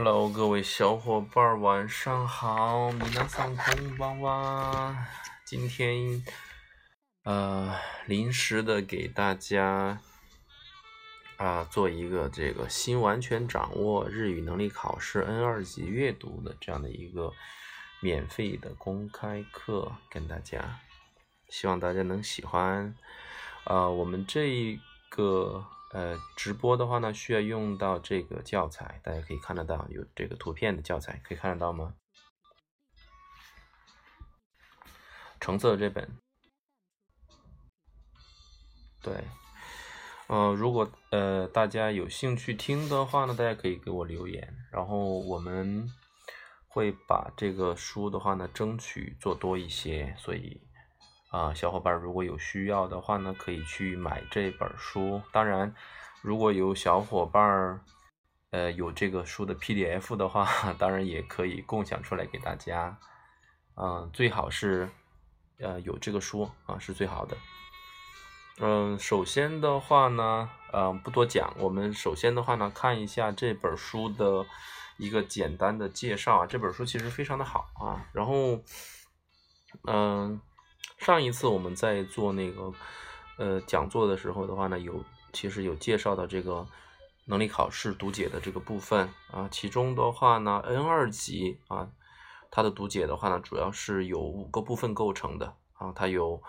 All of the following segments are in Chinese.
Hello，各位小伙伴，晚上好！米南桑空旺旺，今天呃，临时的给大家啊做一个这个新完全掌握日语能力考试 N 二级阅读的这样的一个免费的公开课，跟大家，希望大家能喜欢。呃，我们这一个。呃，直播的话呢，需要用到这个教材，大家可以看得到有这个图片的教材，可以看得到吗？橙色这本。对，嗯，如果呃大家有兴趣听的话呢，大家可以给我留言，然后我们会把这个书的话呢，争取做多一些，所以。啊，小伙伴儿如果有需要的话呢，可以去买这本书。当然，如果有小伙伴儿呃有这个书的 PDF 的话，当然也可以共享出来给大家。嗯，最好是呃有这个书啊是最好的。嗯，首先的话呢，嗯不多讲，我们首先的话呢，看一下这本书的一个简单的介绍啊。这本书其实非常的好啊。然后，嗯。上一次我们在做那个呃讲座的时候的话呢，有其实有介绍到这个能力考试读解的这个部分啊，其中的话呢，N 二级啊，它的读解的话呢，主要是由五个部分构成的啊，它有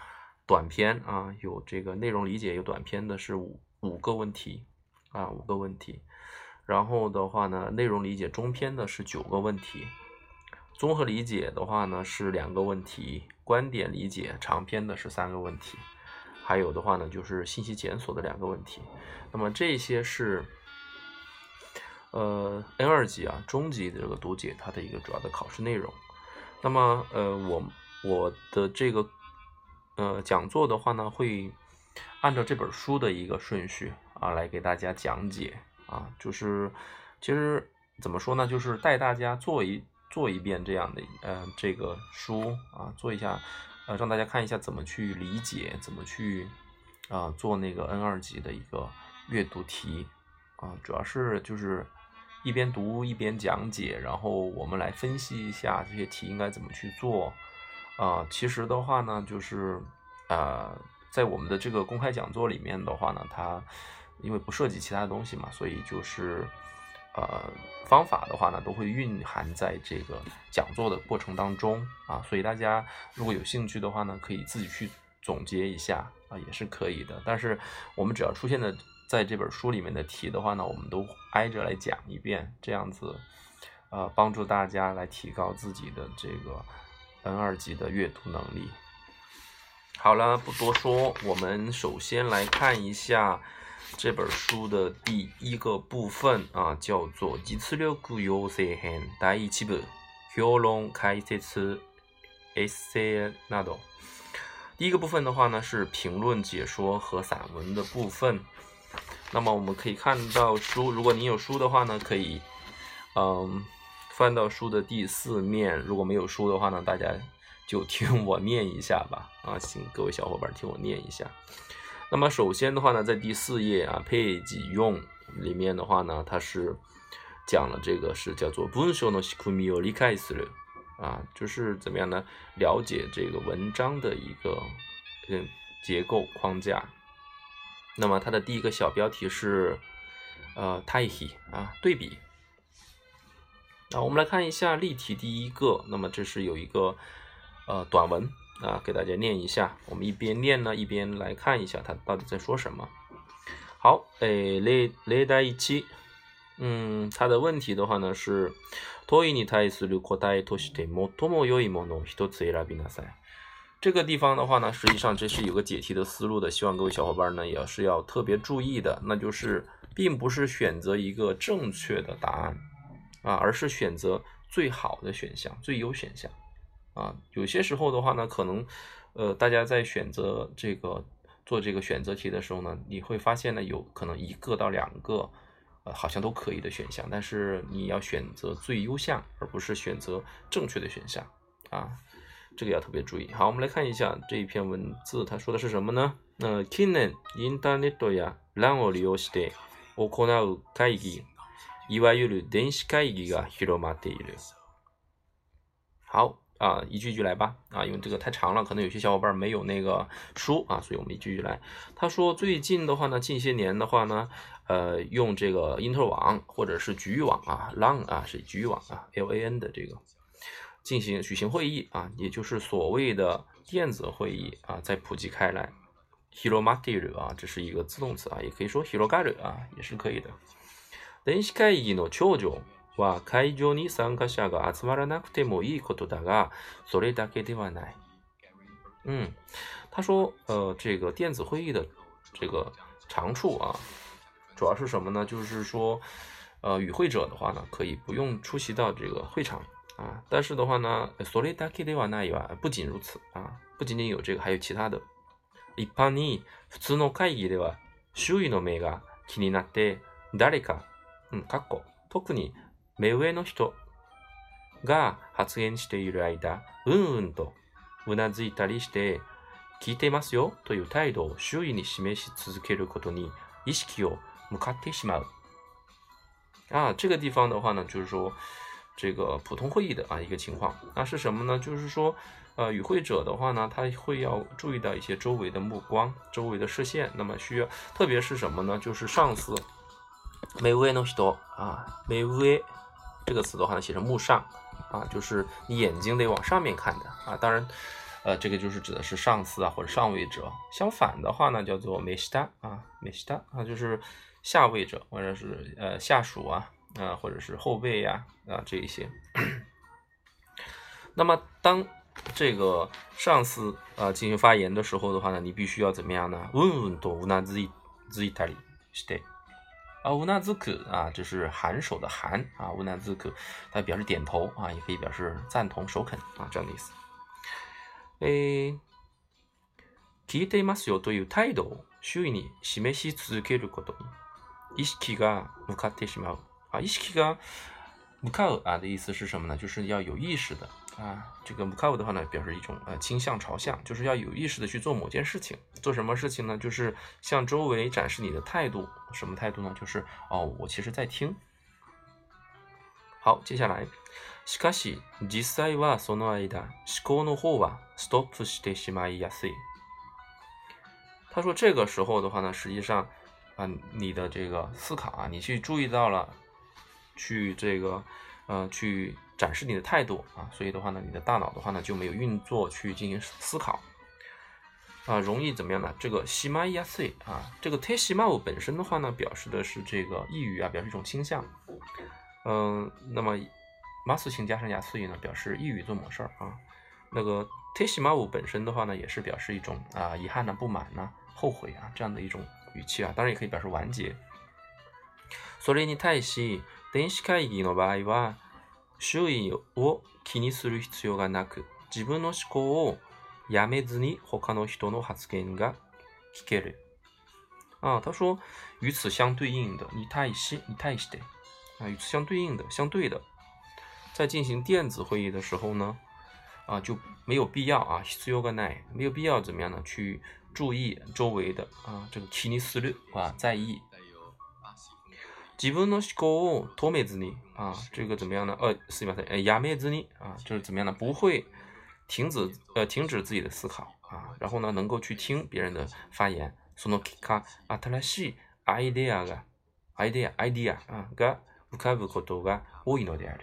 短篇啊，有这个内容理解，有短篇的是五五个问题啊，五个问题，然后的话呢，内容理解中篇的是九个问题。综合理解的话呢，是两个问题；观点理解长篇的是三个问题；还有的话呢，就是信息检索的两个问题。那么这些是，呃，N 二级啊，中级的这个读解它的一个主要的考试内容。那么，呃，我我的这个呃讲座的话呢，会按照这本书的一个顺序啊来给大家讲解啊，就是其实怎么说呢，就是带大家做一。做一遍这样的，嗯，这个书啊，做一下，呃，让大家看一下怎么去理解，怎么去啊做那个 N 二级的一个阅读题啊，主要是就是一边读一边讲解，然后我们来分析一下这些题应该怎么去做啊。其实的话呢，就是呃，在我们的这个公开讲座里面的话呢，它因为不涉及其他的东西嘛，所以就是。呃，方法的话呢，都会蕴含在这个讲座的过程当中啊，所以大家如果有兴趣的话呢，可以自己去总结一下啊，也是可以的。但是我们只要出现的在这本书里面的题的话呢，我们都挨着来讲一遍，这样子呃，帮助大家来提高自己的这个 N 二级的阅读能力。好了，不多说，我们首先来看一下。这本书的第一个部分啊，叫做“第一次流有些大家一起不？喉咙开些吃，一 N 那种。”第一个部分的话呢，是评论、解说和散文的部分。那么我们可以看到书，如果您有书的话呢，可以，嗯，翻到书的第四面。如果没有书的话呢，大家就听我念一下吧。啊，请各位小伙伴，听我念一下。那么首先的话呢，在第四页啊，page 用里面的话呢，它是讲了这个是叫做“文書のスキ l を理解 i s 啊，就是怎么样呢？了解这个文章的一个嗯结构框架。那么它的第一个小标题是呃“対 i 啊，对比。那我们来看一下例题第一个，那么这是有一个呃短文。啊，给大家念一下，我们一边念呢，一边来看一下他到底在说什么。好，诶，雷雷达一期，嗯，他的问题的话呢是，トイに対する答えとして最も良いものを一つ選びなさい。这个地方的话呢，实际上这是有个解题的思路的，希望各位小伙伴呢也是要特别注意的，那就是并不是选择一个正确的答案啊，而是选择最好的选项、最优选项。啊，有些时候的话呢，可能，呃，大家在选择这个做这个选择题的时候呢，你会发现呢，有可能一个到两个，呃，好像都可以的选项，但是你要选择最优项，而不是选择正确的选项啊，这个要特别注意。好，我们来看一下这一篇文字，它说的是什么呢？那可能インターネットやランウェイオフィスでオクナオ会議、いわゆる電子会議が広まっている。好。啊，一句一句来吧。啊，因为这个太长了，可能有些小伙伴没有那个书啊，所以我们一句一句来。他说，最近的话呢，近些年的话呢，呃，用这个因特网或者是局域网啊，LAN 啊是局域网啊，LAN 的这个进行举行会议啊，也就是所谓的电子会议啊，在普及开来。Hiromatiri 啊，这是一个自动词啊，也可以说 Hirogari 啊，也是可以的。電子会議の長所は会場に参加者が集まらなくてもいいことだが、それだけではない。うん。他说，呃，这个电子会议的这个长处啊，主要是什么呢？就是说，呃，与会者的话呢，可以不用出席到这个会场啊，但是的话呢，それだけではないわ。不仅如此啊，不仅仅有这个，还有其他的。一般に普通の会議では周囲の目が気になって誰か、うん、かっこ特に目上の人が発言している間、うんうんとうなずいたりして、聞いてますよという態度を周囲に示し続けることに意識を向かってしまう。あ、这个地方的话呢，就是说这个普通会议的啊一个情况，那是什么呢？就是说，呃，与会者的话呢，他会要注意到一些周围的目光、周围的视线，那么需要，特别是什么呢？就是上司。目上の人啊，目上这个词的话，呢，写成目上啊，就是你眼睛得往上面看的啊。当然，呃，这个就是指的是上司啊，或者上位者。相反的话呢，叫做メスタ啊，メスタ啊，就是下位者或者是呃下属啊啊，或者是后辈呀啊这一些。那么当这个上司呃进行发言的时候的话呢，你必须要怎么样呢？问问多无あ自己自己打理，是て。啊，乌纳兹克啊，就是含手的含啊，乌纳兹克，它表示点头啊，也可以表示赞同、首肯啊，这样的意思。え、聞いていますよという態度を周囲に示し続けることに意識が向かってしまう。啊，意識が向かう啊的意思是什么呢？就是要有意识的。啊，这个 Mukau 的话呢，表示一种呃倾向朝向，就是要有意识的去做某件事情。做什么事情呢？就是向周围展示你的态度。什么态度呢？就是哦，我其实在听。好，接下来，他说这个时候的话呢，实际上啊，你的这个思考，啊，你去注意到了，去这个。呃，去展示你的态度啊，所以的话呢，你的大脑的话呢就没有运作去进行思考，啊，容易怎么样呢？这个西玛亚塞啊，这个忒西玛舞本身的话呢，表示的是这个抑郁啊，表示一种倾向。嗯，那么马斯型加上亚塞呢，表示抑郁做某事儿啊。那个忒西玛舞本身的话呢，也是表示一种啊遗憾呢、不满呢、后悔啊这样的一种语气啊，当然也可以表示完结。索利尼忒西。電子会議の場合は、周囲を気にする必要がなく、自分の思考をやめずに他の人の発言が聞ける。啊，他说，与此相对应的，你対し、你対して，啊，与此相对应的、相对的，在进行电子会议的时候呢，啊，就没有必要啊，必要がない，没有必要怎么样呢？去注意周围的啊，这个気にする啊，在意基本都是够托妹子呢啊，这个怎么样呢？呃，四七呃，亚妹子呢啊，就是怎么样呢？不会停止呃，停止自己的思考啊，然后呢，能够去听别人的发言。sonokika atlas idea ga idea idea 啊，ga vukavukodo ga o i n o d e r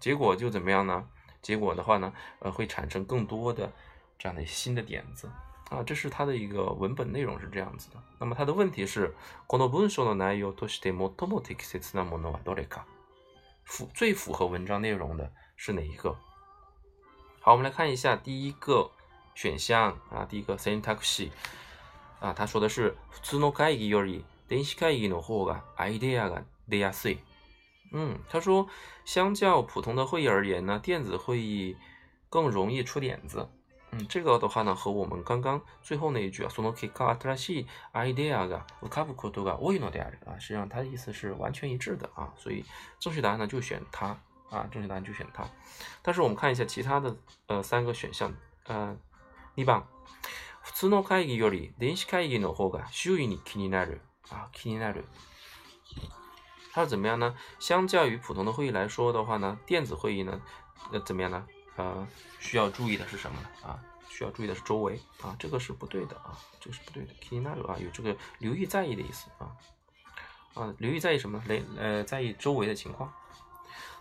结果就怎么样呢？结果的话呢，呃，会产生更多的这样的新的点子。啊，这是它的一个文本内容是这样子的。那么它的问题是，广多ブンの内容としてモトモテなもののどれか。符最符合文章内容的是哪一个？好，我们来看一下第一个选项啊，第一个センタクシー啊，他说的是普通の会議より電子会議の方がアイデアが出やすい。嗯，他说相较普通的会议而言呢，电子会议更容易出点子。嗯，这个的话呢，和我们刚刚最后那一句啊，その結果新しいアイデアが浮かぶことが多いのである啊，实际上它的意思是完全一致的啊，所以正确答案呢就选它啊，正确答案就选它。但是我们看一下其他的呃三个选项，呃，你把普通の会議より電子会議の方が周囲に気になる啊，気になる。它是怎么样呢？相较于普通的会议来说的话呢，电子会议呢，呃，怎么样呢？呃，需要注意的是什么呢？啊，需要注意的是周围啊，这个是不对的啊，这个是不对的。Kinau 啊，有这个留意、在意的意思啊。啊，留意、在意什么？雷呃，在意周围的情况。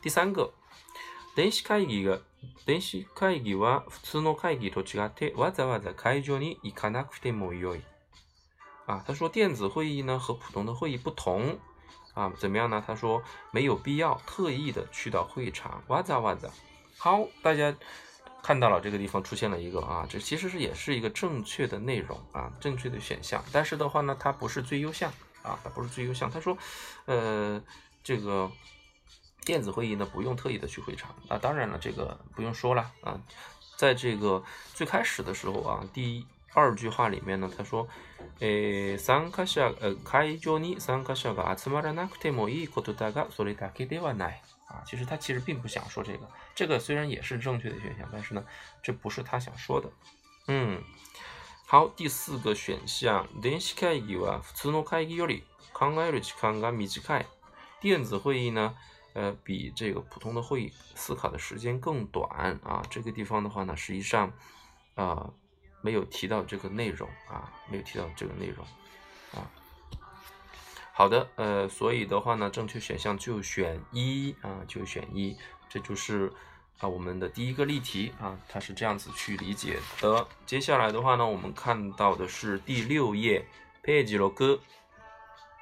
第三个 d e n s h kaigi ga d e n s h kaigi wa s u no kaigi to c h i g a t waza w a z k a i o ni i a n a k t mo y o 啊，他说电子会议呢和普通的会议不同啊，怎么样呢？他说没有必要特意的去到会场，waza waza。好，大家看到了这个地方出现了一个啊，这其实是也是一个正确的内容啊，正确的选项。但是的话呢，它不是最优项啊，它不是最优项。他说，呃，这个电子会议呢，不用特意的去会场。那当然了，这个不用说了啊。在这个最开始的时候啊，第二句话里面呢，他说，诶，参加者，呃，参加者が集まらなくてもいいことだがそれだけではない。啊，其实他其实并不想说这个，这个虽然也是正确的选项，但是呢，这不是他想说的。嗯，好，第四个选项，電子会議は普通の会議より考える時間が短い。电子会议呢，呃，比这个普通的会议思考的时间更短啊。这个地方的话呢，实际上，呃，没有提到这个内容啊，没有提到这个内容。好的，呃，所以的话呢，正确选项就选一啊，就选一，这就是啊我们的第一个例题啊，它是这样子去理解的。接下来的话呢，我们看到的是第六页 page 咯哥，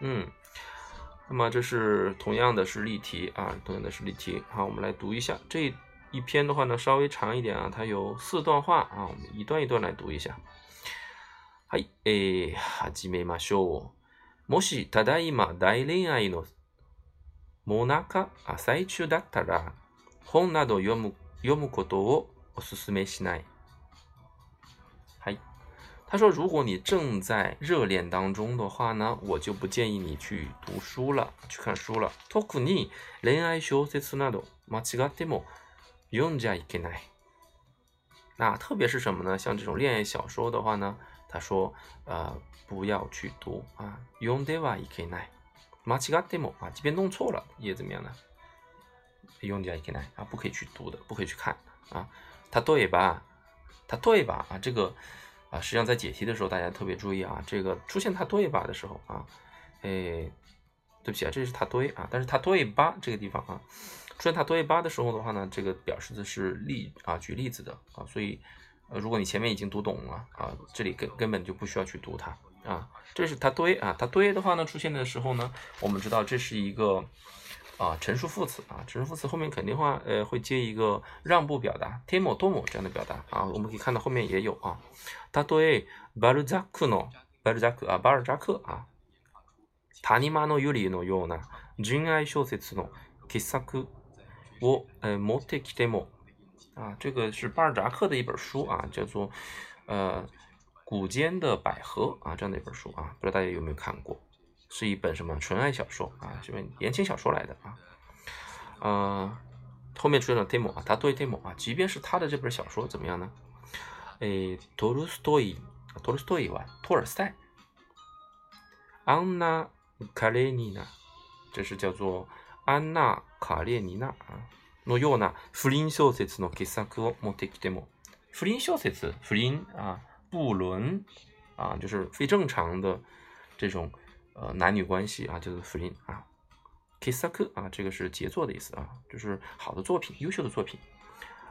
嗯，那么这是同样的是例题啊，同样的是例题。好，我们来读一下这一篇的话呢，稍微长一点啊，它有四段话啊，我们一段一段来读一下。嗨，哎，哈基米马修。もしただいま大恋愛の最中だったら、本など読む読むことをお勧めしない。嗨，他说，如果你正在热恋当中的话呢，我就不建议你去读书了，去看书了。特に恋愛小説など間違っても読んじゃいけない。那特别是什么呢？像这种恋爱小说的话呢？他说：“呃，不要去读啊，用这个也可以来，马奇 t demo 啊，即便弄错了也怎么样呢？用这个也可以来啊，不可以去读的，不可以去看啊。它多一把，它多一把啊，这个啊，实际上在解题的时候大家特别注意啊，这个出现它多一把的时候啊，哎，对不起啊，这是它多啊，但是它多一这个地方啊，出现它多一的时候的话呢，这个表示的是例啊，举例子的啊，所以。”如果你前面已经读懂了啊，这里根根本就不需要去读它啊。这是它堆啊，它堆的话呢，出现的时候呢，我们知道这是一个啊陈述副词啊，陈述副词后面肯定话呃会接一个让步表达，添某多某这样的表达啊。我们可以看到后面也有啊。例えばバルジャックのバルジャックあバルジャックあ、タニマのユリのような純愛小説の傑作をえ持ってきても。啊，这个是巴尔扎克的一本书啊，叫做《呃古间的百合》啊，这样的一本书啊，不知道大家有没有看过？是一本什么纯爱小说啊，是本言情小说来的啊。呃，后面出现了 demo 啊，他对 demo 啊，即便是他的这本小说怎么样呢？诶，托鲁斯托伊，托鲁斯托伊吧，托尔泰，安娜·卡列尼娜》，这是叫做《安娜·卡列尼娜》啊。のような不倫小説の傑作をもってきても、不倫小説、不倫啊，不伦啊，就是非正常的这种呃男女关系啊，就是不伦啊。傑作啊，这个是杰作的意思啊，就是好的作品、优秀的作品。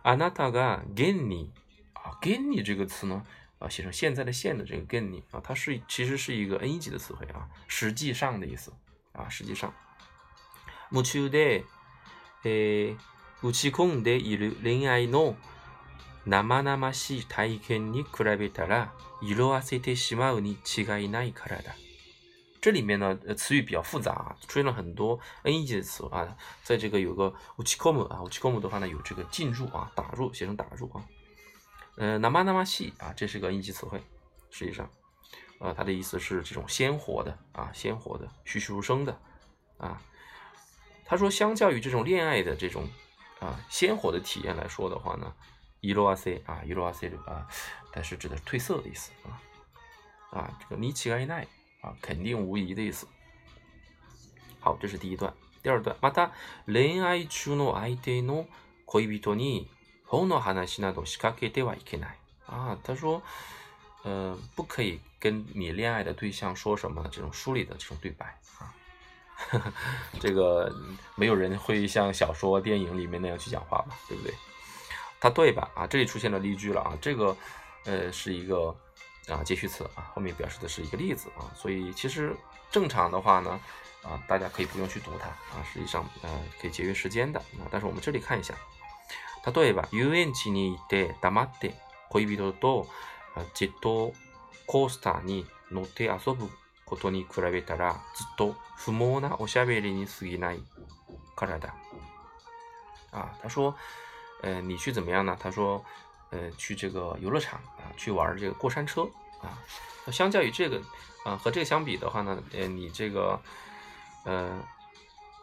あなたが現に、啊，現に这个词呢，啊，写成现在的现的这个 n に啊，它是其实是一个 N 一级的词汇啊，实际上的意思啊，实际上。も今日、え打ち込でいる恋愛の生々しい体験に比べたら色あせてしまうに違いないからだ。这里面呢，呃，词语比较复杂啊，出现了很多 N 级的词啊，在这个有个打ち込む啊，打ち込む的话呢，有这个进入啊，打入，写成打入啊。呃，a 々しい啊，这是个 N 级词汇，实际上，呃，它的意思是这种鲜活的啊，鲜活的，栩栩如生的啊。他说，相较于这种恋爱的这种啊，鲜活的体验来说的话呢，一ろは C 啊，いろは C 啊，但是指的是褪色的意思啊啊，这个に奇がいない啊，肯定无疑的意思。好，这是第一段，第二段。また恋愛中の相手の口元にこの話などしか言えではない。啊，他说，呃，不可以跟你恋爱的对象说什么这种书里的这种对白啊。这个没有人会像小说、电影里面那样去讲话吧，对不对？它对吧？啊，这里出现了例句了啊，这个呃是一个啊接续词啊，后面表示的是一个例子啊，所以其实正常的话呢啊，大家可以不用去读它啊，实际上呃可以节约时间的啊。但是我们这里看一下，它对吧 u n c h d a m a d e kibido do c o s t ni no te a s o ことに比べたらずっと不毛なおしゃべりに過ぎない体。啊，他说，呃，你去怎么样呢？他说，呃，去这个游乐场啊，去玩这个过山车啊。相较于这个，啊，和这个相比的话呢，呃，你这个，呃，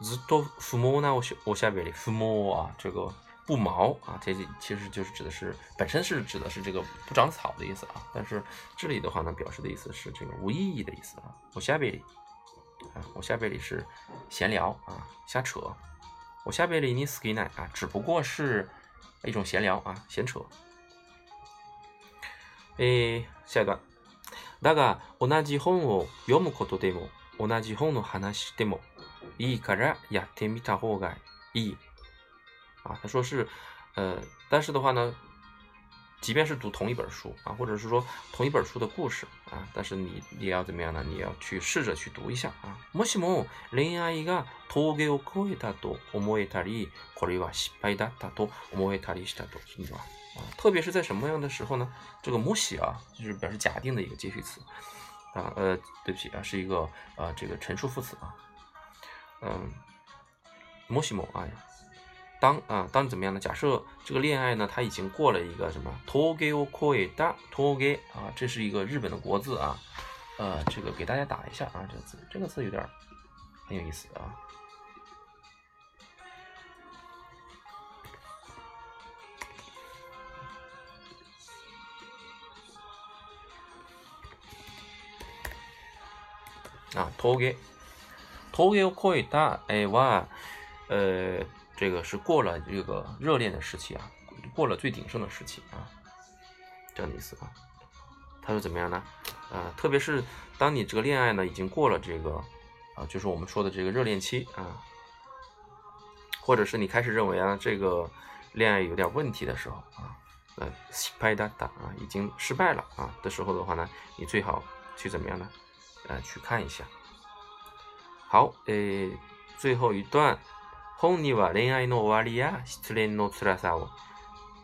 ずっと不毛なおしゃおしゃべり不毛啊这个。不毛啊，这其实就是指的是本身是指的是这个不长草的意思啊，但是这里的话呢，表示的意思是这个无意义的意思啊。我下边里啊，我下边里是闲聊啊，瞎扯。我下边里你 ski 奈啊，只不过是一种闲聊啊，闲扯。诶，下一段。だが同じ本を読むことでも、同じ本の話しもいいからやってみた方がいい。啊，他说是，呃，但是的话呢，即便是读同一本书啊，或者是说同一本书的故事啊，但是你你要怎么样呢？你要去试着去读一下啊。もしも恋愛が途切れを超えたと思えたり、あるいは失敗だったと思えたりしたと、你知道吗？啊，特别是在什么样的时候呢？这个もし啊，就是表示假定的一个接续词啊，呃，对不起啊，是一个呃这个陈述副词啊，嗯，もしも啊。当啊，当怎么样呢？假设这个恋爱呢，他已经过了一个什么？t o k 给我过越大，o 给我啊，这是一个日本的国字啊。呃，这个给大家打一下啊，这个字，这个字有点很有意思啊。啊，t o o 渡给 o k 给 o 过越大，哎哇，呃。这个是过了这个热恋的时期啊，过了最鼎盛的时期啊，这样的意思啊。他说怎么样呢？呃，特别是当你这个恋爱呢已经过了这个啊，就是我们说的这个热恋期啊，或者是你开始认为啊这个恋爱有点问题的时候啊，呃，败嗒嗒啊，已经失败了啊的时候的话呢，你最好去怎么样呢？呃，去看一下。好，诶，最后一段。本には恋愛の終わりや失恋の辛さを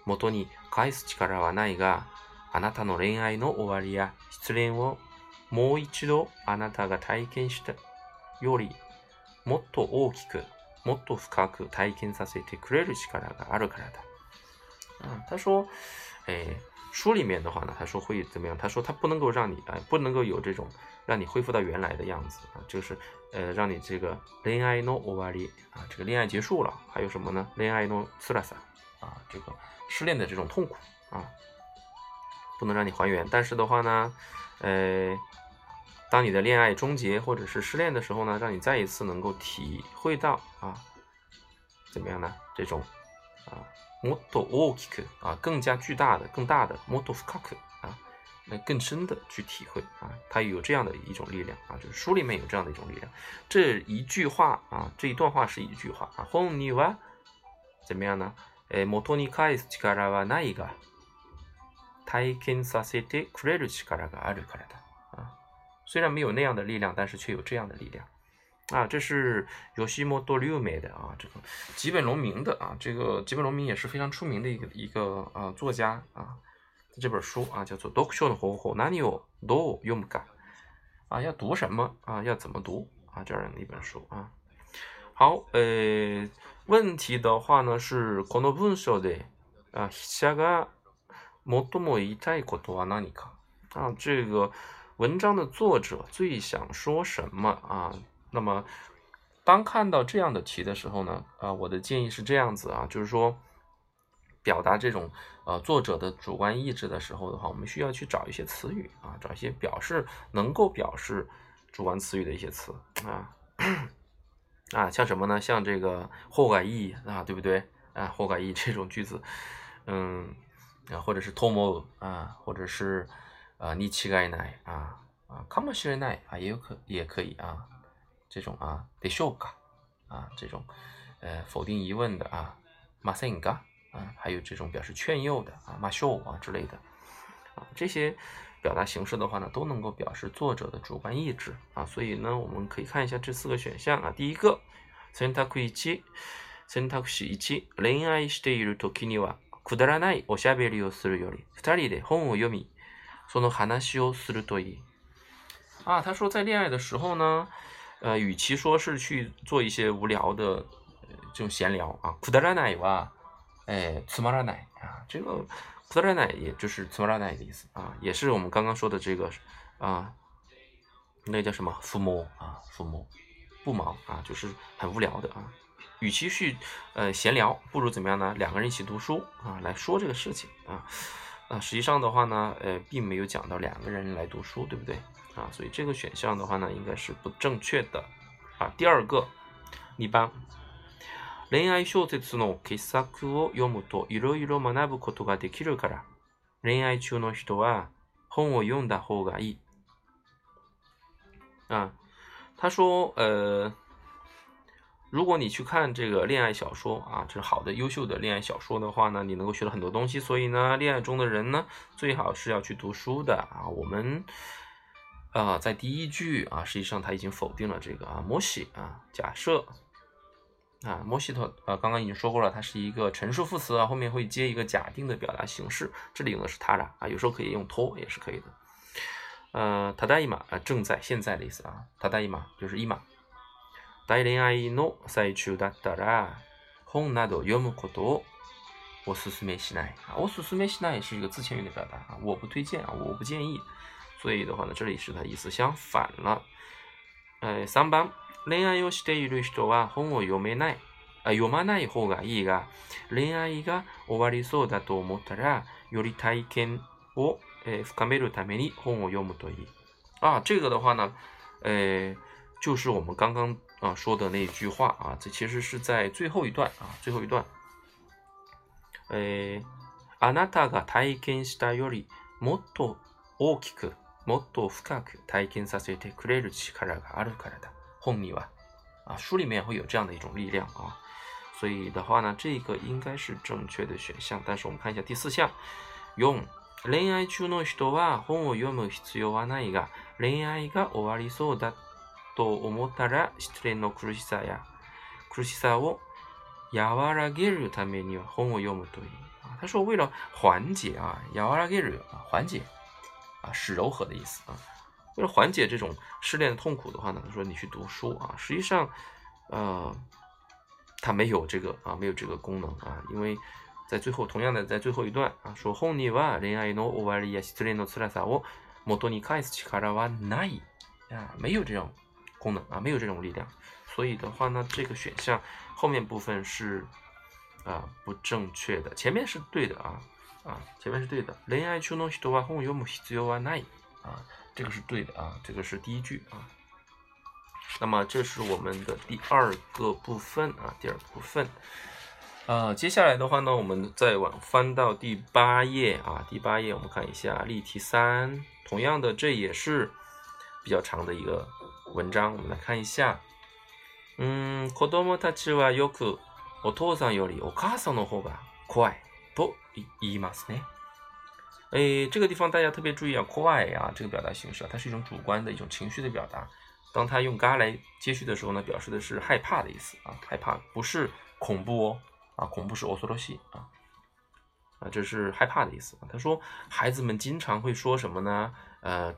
元に返す力はないが、あなたの恋愛の終わりや失恋をもう一度あなたが体験したよりもっと大きく、もっと深く体験させてくれる力があるからだ。嗯，他说，哎，书里面的话呢，他说会怎么样？他说他不能够让你，哎，不能够有这种让你恢复到原来的样子啊，就是，呃，让你这个恋爱 no o v e r y 啊，这个恋爱结束了，还有什么呢？恋爱 no trasa 啊，这个失恋的这种痛苦啊，不能让你还原。但是的话呢，呃，当你的恋爱终结或者是失恋的时候呢，让你再一次能够体会到啊，怎么样呢？这种啊，もっと大きく啊，更加巨大的、更大的 m o っとふかく。能更深的去体会啊，它有这样的一种力量啊，就是书里面有这样的一种力量。这一句话啊，这一段话是一句话啊。婚には、じゃめやな、え元に返す力はないが、体験させてくれる力があるからだ。啊，虽然没有那样的力量，但是却有这样的力量。啊，这是有西墨多留梅的啊，这个吉本龙明的啊，这个吉本龙明也是非常出名的一个一个啊作家啊。这本书啊，叫做《ドクションの活活》。哪里有ドウユウムが啊？要读什么啊？要怎么读啊？这样的一本书啊。好，呃，问题的话呢是この文章で、啊，筆者が最も言いたいことは何か？啊，这个文章的作者最想说什么啊？那么，当看到这样的题的时候呢，啊，我的建议是这样子啊，就是说。表达这种呃作者的主观意志的时候的话，我们需要去找一些词语啊，找一些表示能够表示主观词语的一些词啊 啊，像什么呢？像这个后改意啊，对不对啊？后改意这种句子，嗯啊，或者是 tomo 啊，或者是呃你期待奶啊啊，r e n 的奶啊，也有可也可以啊，这种啊得秀嘎啊，这种呃否定疑问的啊马塞嘎。啊，还有这种表示劝诱的啊，ましょう啊之类的，啊，这些表达形式的话呢，都能够表示作者的主观意志啊，所以呢，我们可以看一下这四个选项啊。第一个，センタクイチ、セ恋愛しているとには、くだらないおしゃべりをするより、二人で本を読み、その話をするといい。啊，他说在恋爱的时候呢，呃，与其说是去做一些无聊的这种闲聊啊，くだらないわ。哎，つまらない啊，这个つまらない也就是つまらない的意思啊，也是我们刚刚说的这个啊，那叫什么？抚摸啊，抚摸不忙啊，就是很无聊的啊。与其去呃闲聊，不如怎么样呢？两个人一起读书啊，来说这个事情啊。啊，实际上的话呢，呃，并没有讲到两个人来读书，对不对啊？所以这个选项的话呢，应该是不正确的啊。第二个，一般。恋愛小説的杰作，を読むといろいろ学ぶことができるから、恋愛中の人は本を読んだ方がいい。啊，他说，呃，如果你去看这个恋爱小说啊，这好的、优秀的恋爱小说的话呢，你能够学到很多东西。所以呢，恋爱中的人呢，最好是要去读书的啊。我们，啊，在第一句啊，实际上他已经否定了这个啊，摩西啊，假设。啊 mojito 啊刚刚已经说过了它是一个陈述副词啊后面会接一个假定的表达形式这里用的是它俩啊有时候可以用 to 也是可以的呃它答应嘛啊正在现在的意思啊它答应嘛就是一马 d a i m a t da la home 那 do you mook doors 我是 smithsonai 我是是一个自谦语的表达啊我不推荐啊我不建议所以的话呢这里是它意思相反了呃三 a 恋愛をしている人は本を読めない、あ読まない方がいいが、恋愛が終わりそうだと思ったら、より体験を、えー、深めるために本を読むといい。あ、这个的话呢、えー、就是我们刚刚啊说的那一句话啊，这其实是在最后一段啊，最后一段。えー、あなたが体験したよりもっと大きく、もっと深く体験させてくれる力があるからだ。共鸣吧，啊，书里面会有这样的一种力量啊，所以的话呢，这个应该是正确的选项。但是我们看一下第四项，四，恋爱中の人は本を読む必要はないが、恋愛が終わりそうだと思ったら失恋の苦しさや苦しさをやわらげるために本を読むといい。啊，他说为了缓解啊，やわらげる啊，缓解啊，是柔和的意思啊。为了缓解这种失恋的痛苦的话呢，他说你去读书啊。实际上，呃，他没有这个啊，没有这个功能啊，因为在最后，同样的在最后一段啊，说“婚には恋愛の終わりや必要の次さをもに返す力はない”，啊，没有这种功能啊，没有这种力量。所以的话呢，这个选项后面部分是啊不正确的，前面是对的啊啊，前面是对的，“恋愛中の人は婚よりも必要はない”啊。这个是对的啊，这个是第一句啊。那么这是我们的第二个部分啊，第二部分。呃，接下来的话呢，我们再往翻到第八页啊，第八页我们看一下例题三。同样的，这也是比较长的一个文章，我们来看一下。嗯，子供たちはよくお父さんよりお母さんの方うが怖いと言いますね。哎，这个地方大家特别注意啊，y 啊！这个表达形式啊，它是一种主观的一种情绪的表达。当他用嘎来接续的时候呢，表示的是害怕的意思啊，害怕不是恐怖哦啊，恐怖是おそろしい啊啊，这是害怕的意思。他说，孩子们经常会说什么呢？呃，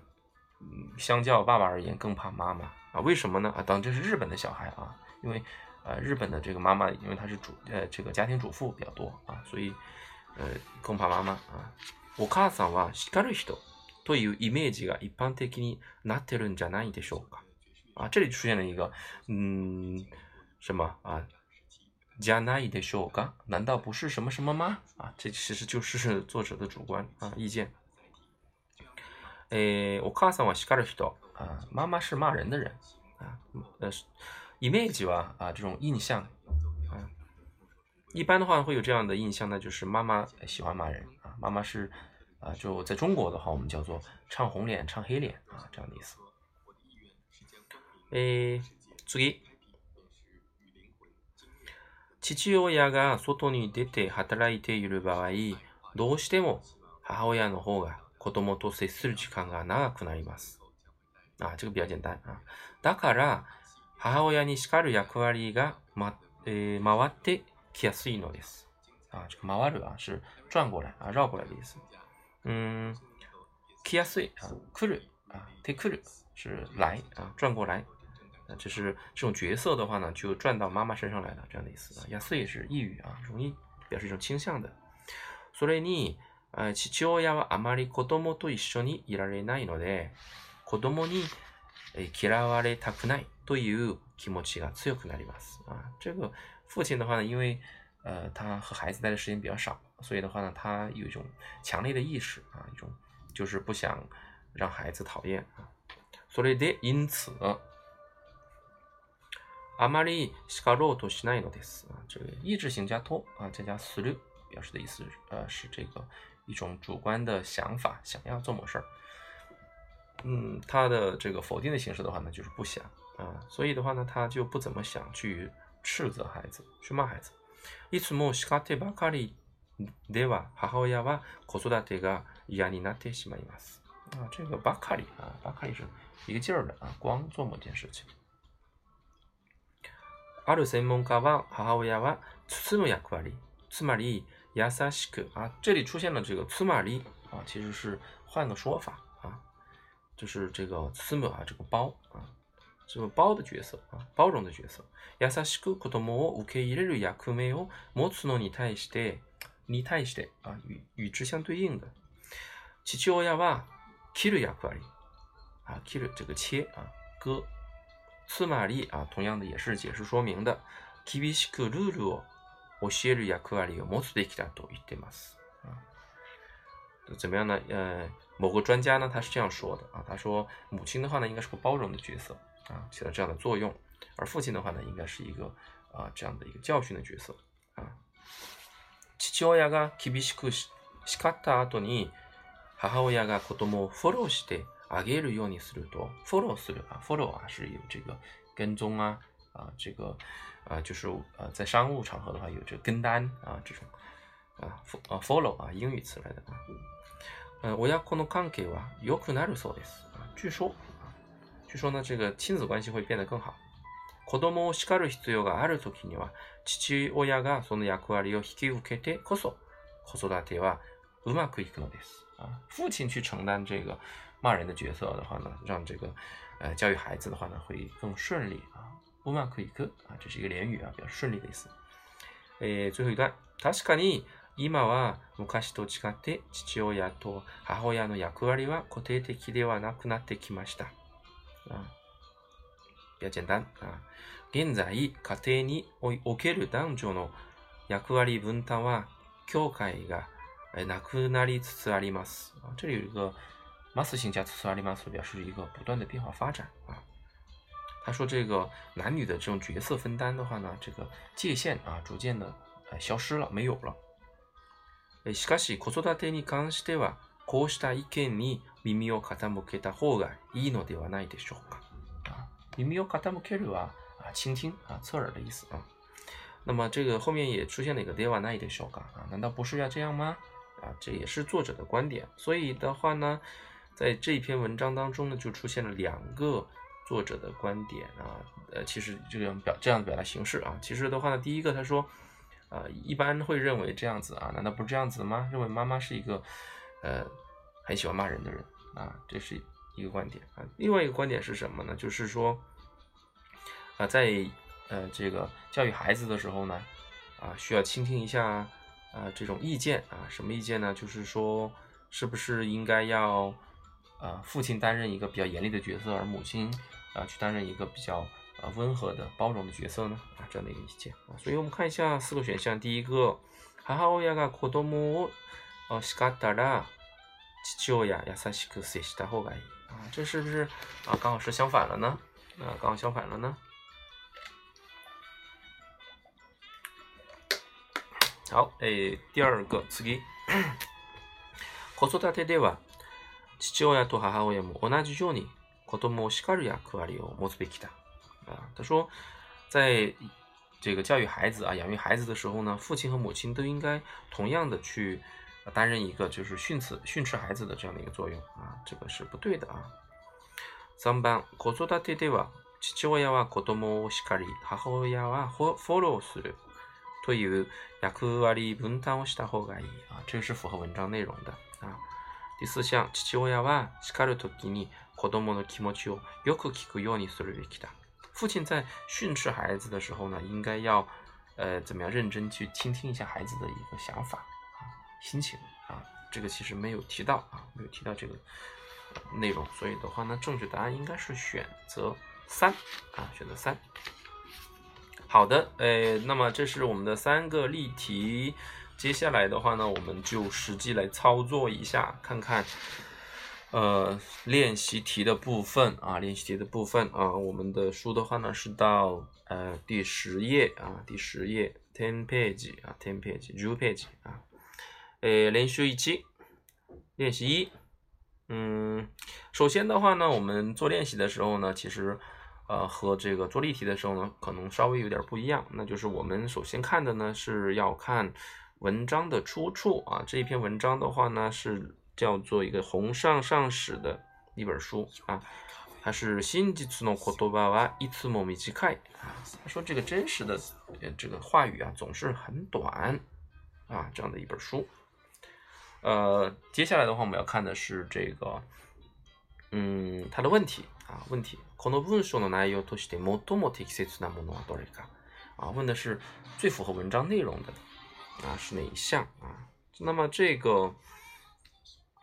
相较爸爸而言更怕妈妈啊？为什么呢？啊，当这是日本的小孩啊，因为呃，日本的这个妈妈因为她是主呃这个家庭主妇比较多啊，所以呃更怕妈妈啊。お母さんは叱る人というイメージが一般的になってるんじゃないでしょうか。あち里出现了一个，嗯，什么啊？じゃないでしょうか？何道不是什么什么吗？啊，这其实就是作者的主观啊意见。诶，お母さんは叱る人啊，妈妈是骂人的人啊。呃，イメージは啊，这种印象一般的话会有这样的印象，那就是妈妈喜欢骂人妈妈是啊，就在中国的话，我们叫做唱红脸、唱黑脸啊，这样的意思。え次。父親が外に出て働いている場合、どうしても母親の方が子供と接する時間が長くなります。あ、这个比较简单啊。だから、母親に叱る役割が、まえー、回ってきやすいのです。あ、这个回る啊是转过来啊，绕过来的意思。嗯，kia s 啊 k u r u 啊，te k u r u 是来啊，转过来，啊，这是这种角色的话呢，就转到妈妈身上来了，这样的意思啊。se 是抑郁啊，容易表示一种倾向的。sore ni，えあまり子供と一緒にいられないので、子供に嫌われたくないという気持ちが強くなります。啊，这个父亲的话呢，因为呃，他和孩子待的时间比较少。所以的话呢，他有一种强烈的意识啊，一种就是不想让孩子讨厌啊。それで、因此、あまりしかろとしないのです啊。这个意志型加ト啊，再加する表示的意思呃，是这个一种主观的想法，想要做某事儿。嗯，它的这个否定的形式的话呢，就是不想啊。所以的话呢，他就不怎么想去斥责孩子，去骂孩子。いつも叱ってばかり。では母親は子育てが嫌になってしまいます。啊，这个巴卡里啊，巴卡里是一个劲儿的啊，光做某件事情。ある専門家は母親は包む役割、つまり優しく啊，这里出现了这个つまり啊，其实是换个说法啊，就是这个包む啊，这个包啊，这个包的角色啊，包容的角色。優しく子供を受け入れる役目を持つのに対して。にたいして啊，与与之相对应的、切をやば切る役割啊，切る这个切啊，割、つまり啊，同样的也是解释说明的、厳しくルールを教える役割を持つべきだと言ってます啊，怎么样呢？呃，某个专家呢，他是这样说的啊，他说母亲的话呢，应该是个包容的角色啊，起到这样的作用，而父亲的话呢，应该是一个啊，这样的一个教训的角色啊。父親が厳しく叱った後に、母親が子供をフォローしてあげるようにすると、フォローする啊，フォローは是有这个跟踪啊啊这个啊就是呃在商务场合的话有这个跟单啊这种啊 follow 啊英语词来的親子の関係は良くなるそうです。据说，据说呢，这个亲子关系会变得更好。子供を叱る必要があるときには、父親がその役割を引き受けてこそ、子育てはうまくいくのです。父親去承担这个骂人的角色的话呢，让这个呃教育孩子的话呢会更顺利うまくいく啊，这是一个连语啊，比较顺利的意えー、最後一段。確かに今は昔と違って父親と母親の役割は固定的ではなくなってきました。比较简单現在、家庭における男女の役割分担は、教会がなくなりつつあります。啊，这里有一个 mas 性加 tsu 阿里 mas 表示一个不断的变化发展啊。他说这个男女的这种角色分担的话呢，这个界限啊逐渐的消失了，没有了。しかし子育てに関しては、こうした意見に耳を傾けた方がいいのではないでしょうか。耳を傾けるは倾听啊，侧耳的意思啊。那么这个后面也出现了一个 deva n one night 的小か啊，难道不是要这样吗？啊，这也是作者的观点。所以的话呢，在这篇文章当中呢，就出现了两个作者的观点啊。呃，其实这样表这样的表达形式啊。其实的话呢，第一个他说，啊，一般会认为这样子啊，难道不是这样子吗？认为妈妈是一个，呃，很喜欢骂人的人啊，这是一个观点啊。另外一个观点是什么呢？就是说。啊，在呃这个教育孩子的时候呢，啊需要倾听一下啊这种意见啊，什么意见呢？就是说，是不是应该要，啊父亲担任一个比较严厉的角色，而母亲啊去担任一个比较啊温和的、包容的角色呢？啊，这样的一个意见啊。所以我们看一下四个选项，第一个，哈哈，欧雅嘎，可多木，哦，西嘎哒哒。吉吉欧亚，萨西克，西啊，这是不是啊刚好是相反了呢？啊，刚好相反了呢？好，诶，第二个次子育てでは父親と母親も同じように子供を叱る役割を持つべきだ。啊，他说，在这个教育孩子啊、养育孩子的时候呢，父亲和母亲都应该同样的去担任一个就是训斥、训斥孩子的这样的一个作用啊，这个是不对的啊。三番子育てでは父親は子供を叱り、母親はフォローする。所以，役割をり分担をした方がいい啊，这个是符合文章内容的啊。第四项，父親は叱るときに子どもの気持ちをよく聞くようにするべきだ。父亲在训斥孩子的时候呢，应该要，呃，怎么样认真去倾听一下孩子的一个想法啊、心情啊，这个其实没有提到啊，没有提到这个内容，所以的话呢，正确答案应该是选择三啊，选择三。好的，诶，那么这是我们的三个例题，接下来的话呢，我们就实际来操作一下，看看，呃，练习题的部分啊，练习题的部分啊，我们的书的话呢是到呃第十页啊，第十页，ten page 啊，ten page，two page 啊，诶，连续一期练习一，嗯，首先的话呢，我们做练习的时候呢，其实。呃，和这个做例题的时候呢，可能稍微有点不一样。那就是我们首先看的呢，是要看文章的出处啊。这一篇文章的话呢，是叫做一个红上上史的一本书啊。它是新吉次诺库多巴瓦伊次莫米奇开啊。他说这个真实的这个话语啊，总是很短啊，这样的一本书。呃，接下来的话，我们要看的是这个。嗯，他的问题啊，问题。啊，问的是最符合文章内容的啊，是哪一项啊？那么这个，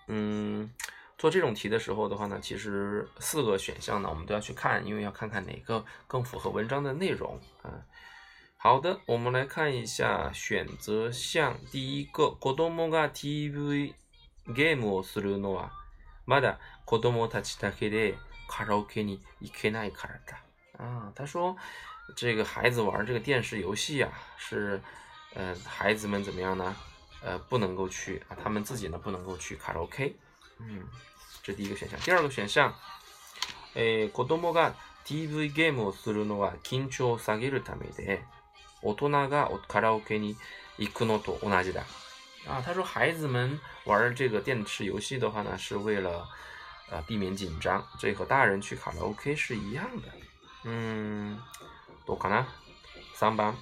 嗯，做这种题的时候的话呢，其实四个选项呢，我们都要去看，因为要看看哪个更符合文章的内容啊。好的，我们来看一下选择项。第一个，子どが T V ゲームをするのは。まだ子供たちだけでカラオケに行けないからだ。啊，他说这个孩子玩这个电视游戏呀、啊，是呃孩子们怎么样呢？呃，不能够去啊，他们自己呢不能够去卡拉 OK。嗯，这第一个选项。第二个选项，え、子供が TV ゲームをするのは緊張を下げるためで、大人がカラオケに行くのと同じだ。啊，他说孩子们玩这个电视游戏的话呢，是为了，呃，避免紧张，这和大人去卡拉 OK 是一样的。嗯，读かな，三番。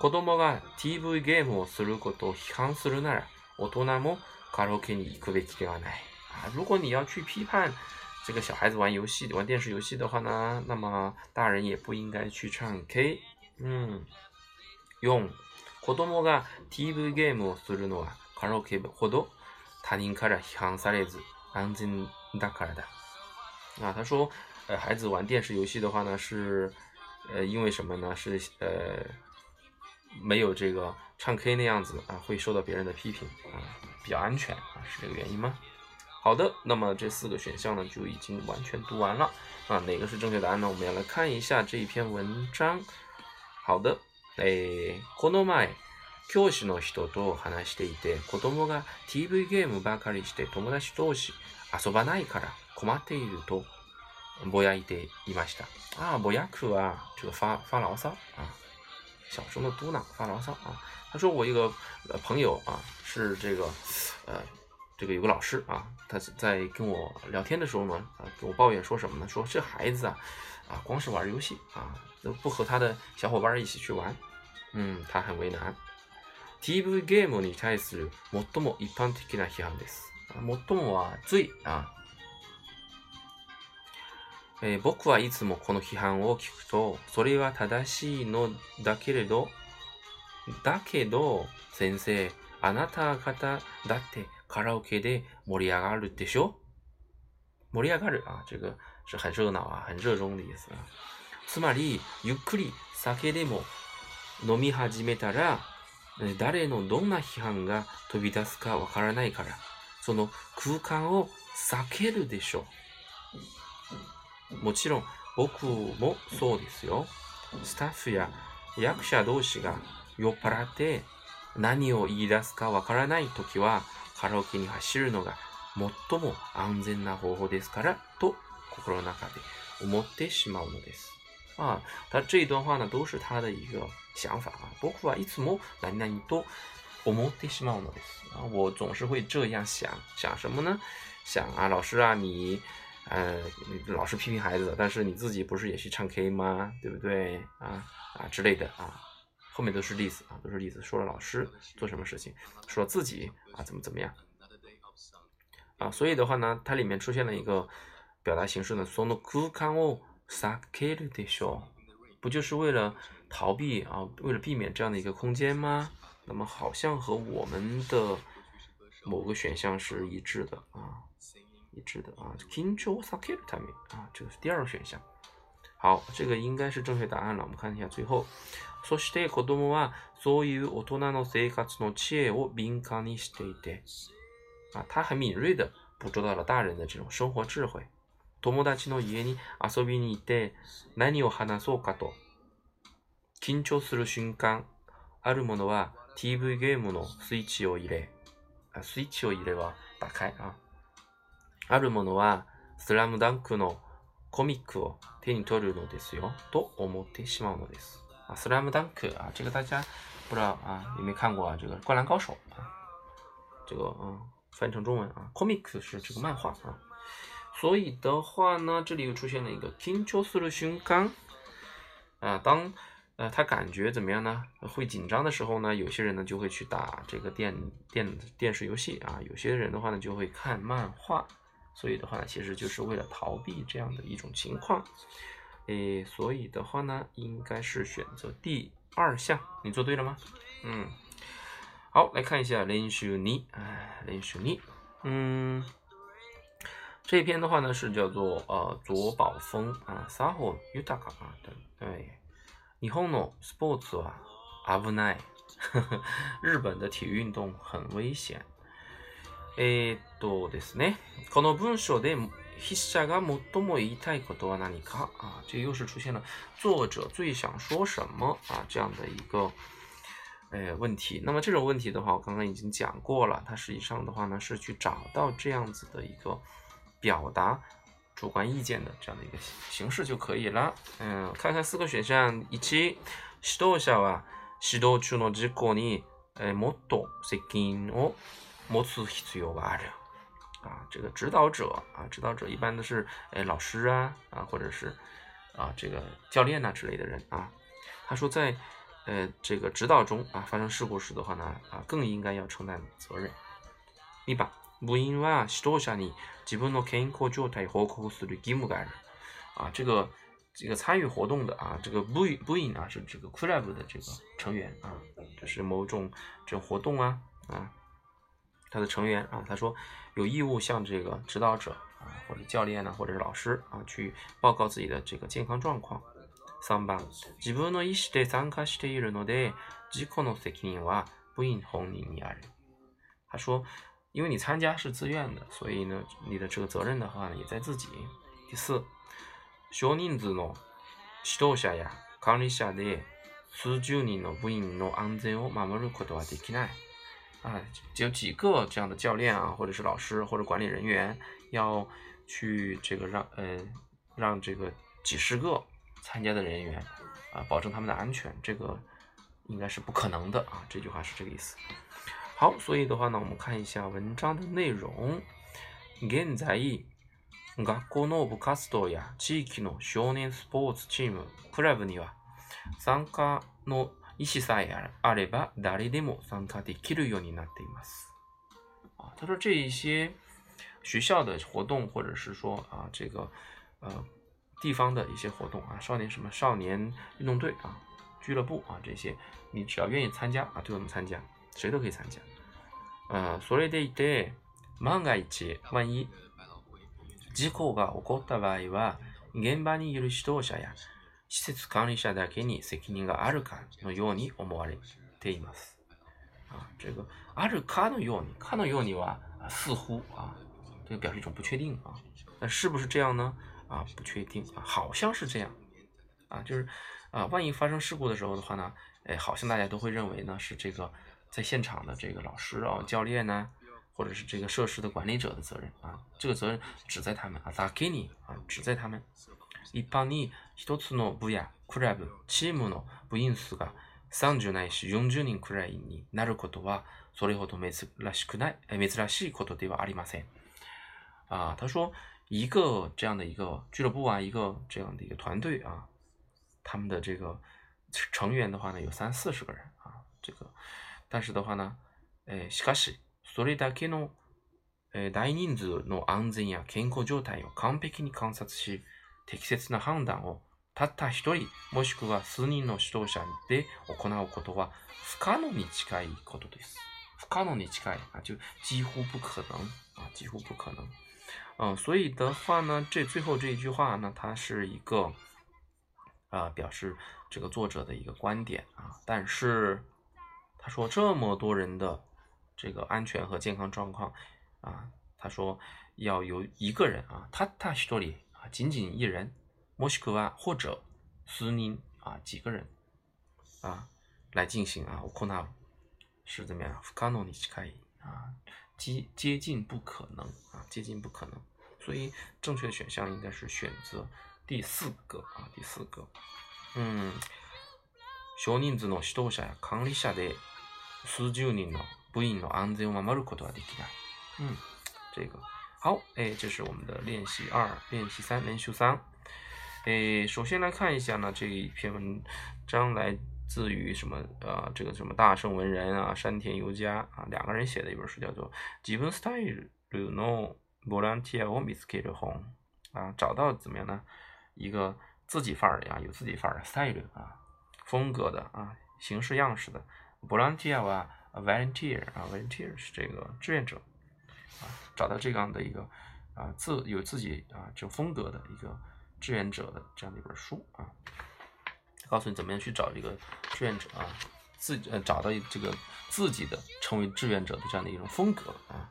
子供が T.V. ゲームをすること批判するなら、大人もカラオケに行くべきではない。啊，如果你要去批判这个小孩子玩游戏、玩电视游戏的话呢，那么大人也不应该去唱 K。嗯，用。他说，呃，孩子玩电视游戏的话呢，是呃，因为什么呢？是呃，没有这个唱 K 那样子啊，会受到别人的批评啊，比较安全啊，是这个原因吗？好的，那么这四个选项呢，就已经完全读完了啊，哪个是正确答案呢？我们要来看一下这一篇文章。好的。えー、この前、教師の人と話していて、子供が TV ゲームばかりして友達同士遊ばないから困っているとぼやいていました。ああ、ぼやくは、ファ、发发牢骚啊，小声的嘟囔发牢骚啊。他说我一个朋友啊，是这个呃这个有个老师啊，他在跟我聊天的时候呢，啊跟我抱怨说什么呢？说这孩子啊啊光是玩游戏啊，都不和他的小伙伴一起去玩うん、大変為難。TV ゲームに対する最も一般的な批判です。最もは、つい、あ、えー、僕はいつもこの批判を聞くと、それは正しいのだけれど、だけど、先生、あなた方だってカラオケで盛り上がるでしょ盛り上がるあ、这个是很热闹啊、很热衷的意思。つまり、ゆっくり酒でも飲み始めたら、誰のどんな批判が飛び出すかわからないから、その空間を避けるでしょう。もちろん僕もそうですよ。スタッフや役者同士が酔っ払って何を言い出すかわからない時はカラオケに走るのが最も安全な方法ですからと心の中で思ってしまうのです。啊，他这一段话呢，都是他的一个想法啊，包括啊，いつも难耐に多思うってしまうのです。啊，我总是会这样想，想什么呢？想啊，老师啊，你呃，老是批评孩子，但是你自己不是也去唱 K 吗？对不对？啊啊之类的啊，后面都是例子啊，都是例子，说了老师做什么事情，说自己啊怎么怎么样啊，所以的话呢，它里面出现了一个表达形式的その苦堪を撒けるでしょう，不就是为了？逃避啊，为了避免这样的一个空间吗？那么好像和我们的某个选项是一致的啊，一致的啊。k i n o sakai 他啊，这个是第二个选项。好，这个应该是正确答案了。我们看一下最后，そして子供はそういう大人の生活の知恵を敏感にしていて，啊，他很敏锐的捕捉到了大人的这种生活智慧。友達の家に遊びに行って、何を話そうかと。緊張する瞬間、あるものは TV ゲームのスイッチを入れ、あスイッチを入れは高いな。あるものはスラムダンクのコミックを手に取るのですよ、と思ってしまうのです。スラムダンク、あ、这个大家不知道啊，有没有看过啊？这个《灌篮高手》这个嗯，翻成中文啊，comic 是这个漫画啊。所以的话呢，这里又出现了一个 “kincho 啊，当呃，他感觉怎么样呢？会紧张的时候呢，有些人呢就会去打这个电电电视游戏啊，有些人的话呢就会看漫画，所以的话其实就是为了逃避这样的一种情况，诶，所以的话呢应该是选择第二项，你做对了吗？嗯，好，来看一下林秀妮，哎，林秀妮，嗯，这篇的话呢是叫做呃左宝峰啊，撒谎又打卡啊，对对。日本のスポーツは危ない。日本的体育运动很危险。え、っとですね？この文章で筆者が最も言いたいことは何か？啊，这又是出现了作者最想说什么啊这样的一个诶问题。那么这种问题的话，我刚刚已经讲过了。它实际上的话呢，是去找到这样子的一个表达。主观意见的这样的一个形式就可以了。嗯，看看四个选项，一起细读一下吧。细读俱乐部里，哎，莫多谁跟我，莫出石油吧着。啊，这个指导者啊，指导者一般都是哎老师啊啊，或者是啊这个教练呐之类的人啊。他说在呃这个指导中啊，发生事故时的话呢啊，更应该要承担责任。一把。会员啊，是多少呢？基本都可以参加他一伙公司的几么干人啊，这个这个参与活动的啊，这个部员，部员啊，是这个俱乐部的这个成员啊，就是某种这种活动啊啊，他的成员啊，他说有义务向这个指导者啊，或者教练呢，或者是老师啊，去报告自己的这个健康状况。Somebody 基本上一是在上课时停留的，事故的责任啊，部员本人啊，他说。因为你参加是自愿的，所以呢，你的这个责任的话呢，也在自己。第四，少数人の指導下や管理者で数十人の部員の安全を守ることはできない。啊，只有几个这样的教练啊，或者是老师或者管理人员，要去这个让呃让这个几十个参加的人员啊，保证他们的安全，这个应该是不可能的啊。这句话是这个意思。好，所以的话呢，我们看一下文章的内容。現在、学校、部、カスや地域の少年スポーツチーム、クラブには、参加の意思さえあれば誰でも参加できるようになっています。啊，他说这一些学校的活动，或者是说啊，这个呃地方的一些活动啊，少年什么少年运动队啊、俱乐部啊这些，你只要愿意参加啊，都能参加。谁都可以参加。あそれでいて、万が一、万一事故が起こった場合は、現場にいる指導者や施設管理者だけに責任があるかのように思われています。啊，这个あるかのように、かのようには似乎啊，这个表示一种不确定啊。那是不是这样呢？啊，不确定好像是这样啊，就是啊，万一发生事故的时候的话呢，哎，好像大家都会认为呢是这个在现场的这个老师啊、教练呢，或者是这个设施的管理者的责任啊，这个责任只在他们啊，咋给你啊？只在他们。一般に一つの部やクラブチームの部員数が三十ないし四十人くらいになることはそれほどめつらしくない。めつらしくことではありません。啊，他说一个这样的一个俱乐部啊，一个这样的一个团队啊，他们的这个成员的话呢，有三四十个人啊，这个。但是的话呢、えしかし、それだけの、え大人数の安全や健康状態を完璧に観察し、適切な判断をたった一人、もしくは数人の指導者で行うことは不可能に近いことです。不可能に近い。あ、就几乎不可能。啊、几乎不可能。呃，所以的话呢，这最后这一句话呢，它是一个，啊、呃，表示这个作者的一个观点啊。但是，他说，这么多人的这个安全和健康状况啊，他说要由一个人啊，他他这里啊，仅仅一人，莫斯科啊或者斯宁啊几个人啊来进行啊，我看到是怎么样，不可能实开啊，接接近不可能啊，接近不可能，所以正确的选项应该是选择第四个啊，第四个，嗯。少人数の指導者や管理者で数十人の部員の安全を守ることはできない。嗯，这个好，这是我们的练习二、练习三、练习三。诶，首先来看一下呢，这一篇文章来自于什么？呃，这个什么大圣文人啊，山田由佳啊，两个人写的一本书叫做《日本スタイルルノボランティアをミ h o ル紅》啊，找到怎么样呢？一个自己范儿的啊，有自己范儿的赛伦啊。风格的啊，形式样式的，volunteer 啊，volunteer 啊，volunteer 是这个志愿者啊，找到这样的一个啊，自有自己啊，这种风格的一个志愿者的这样的一本书啊，告诉你怎么样去找这个志愿者啊，自呃找到这个自己的成为志愿者的这样的一种风格啊。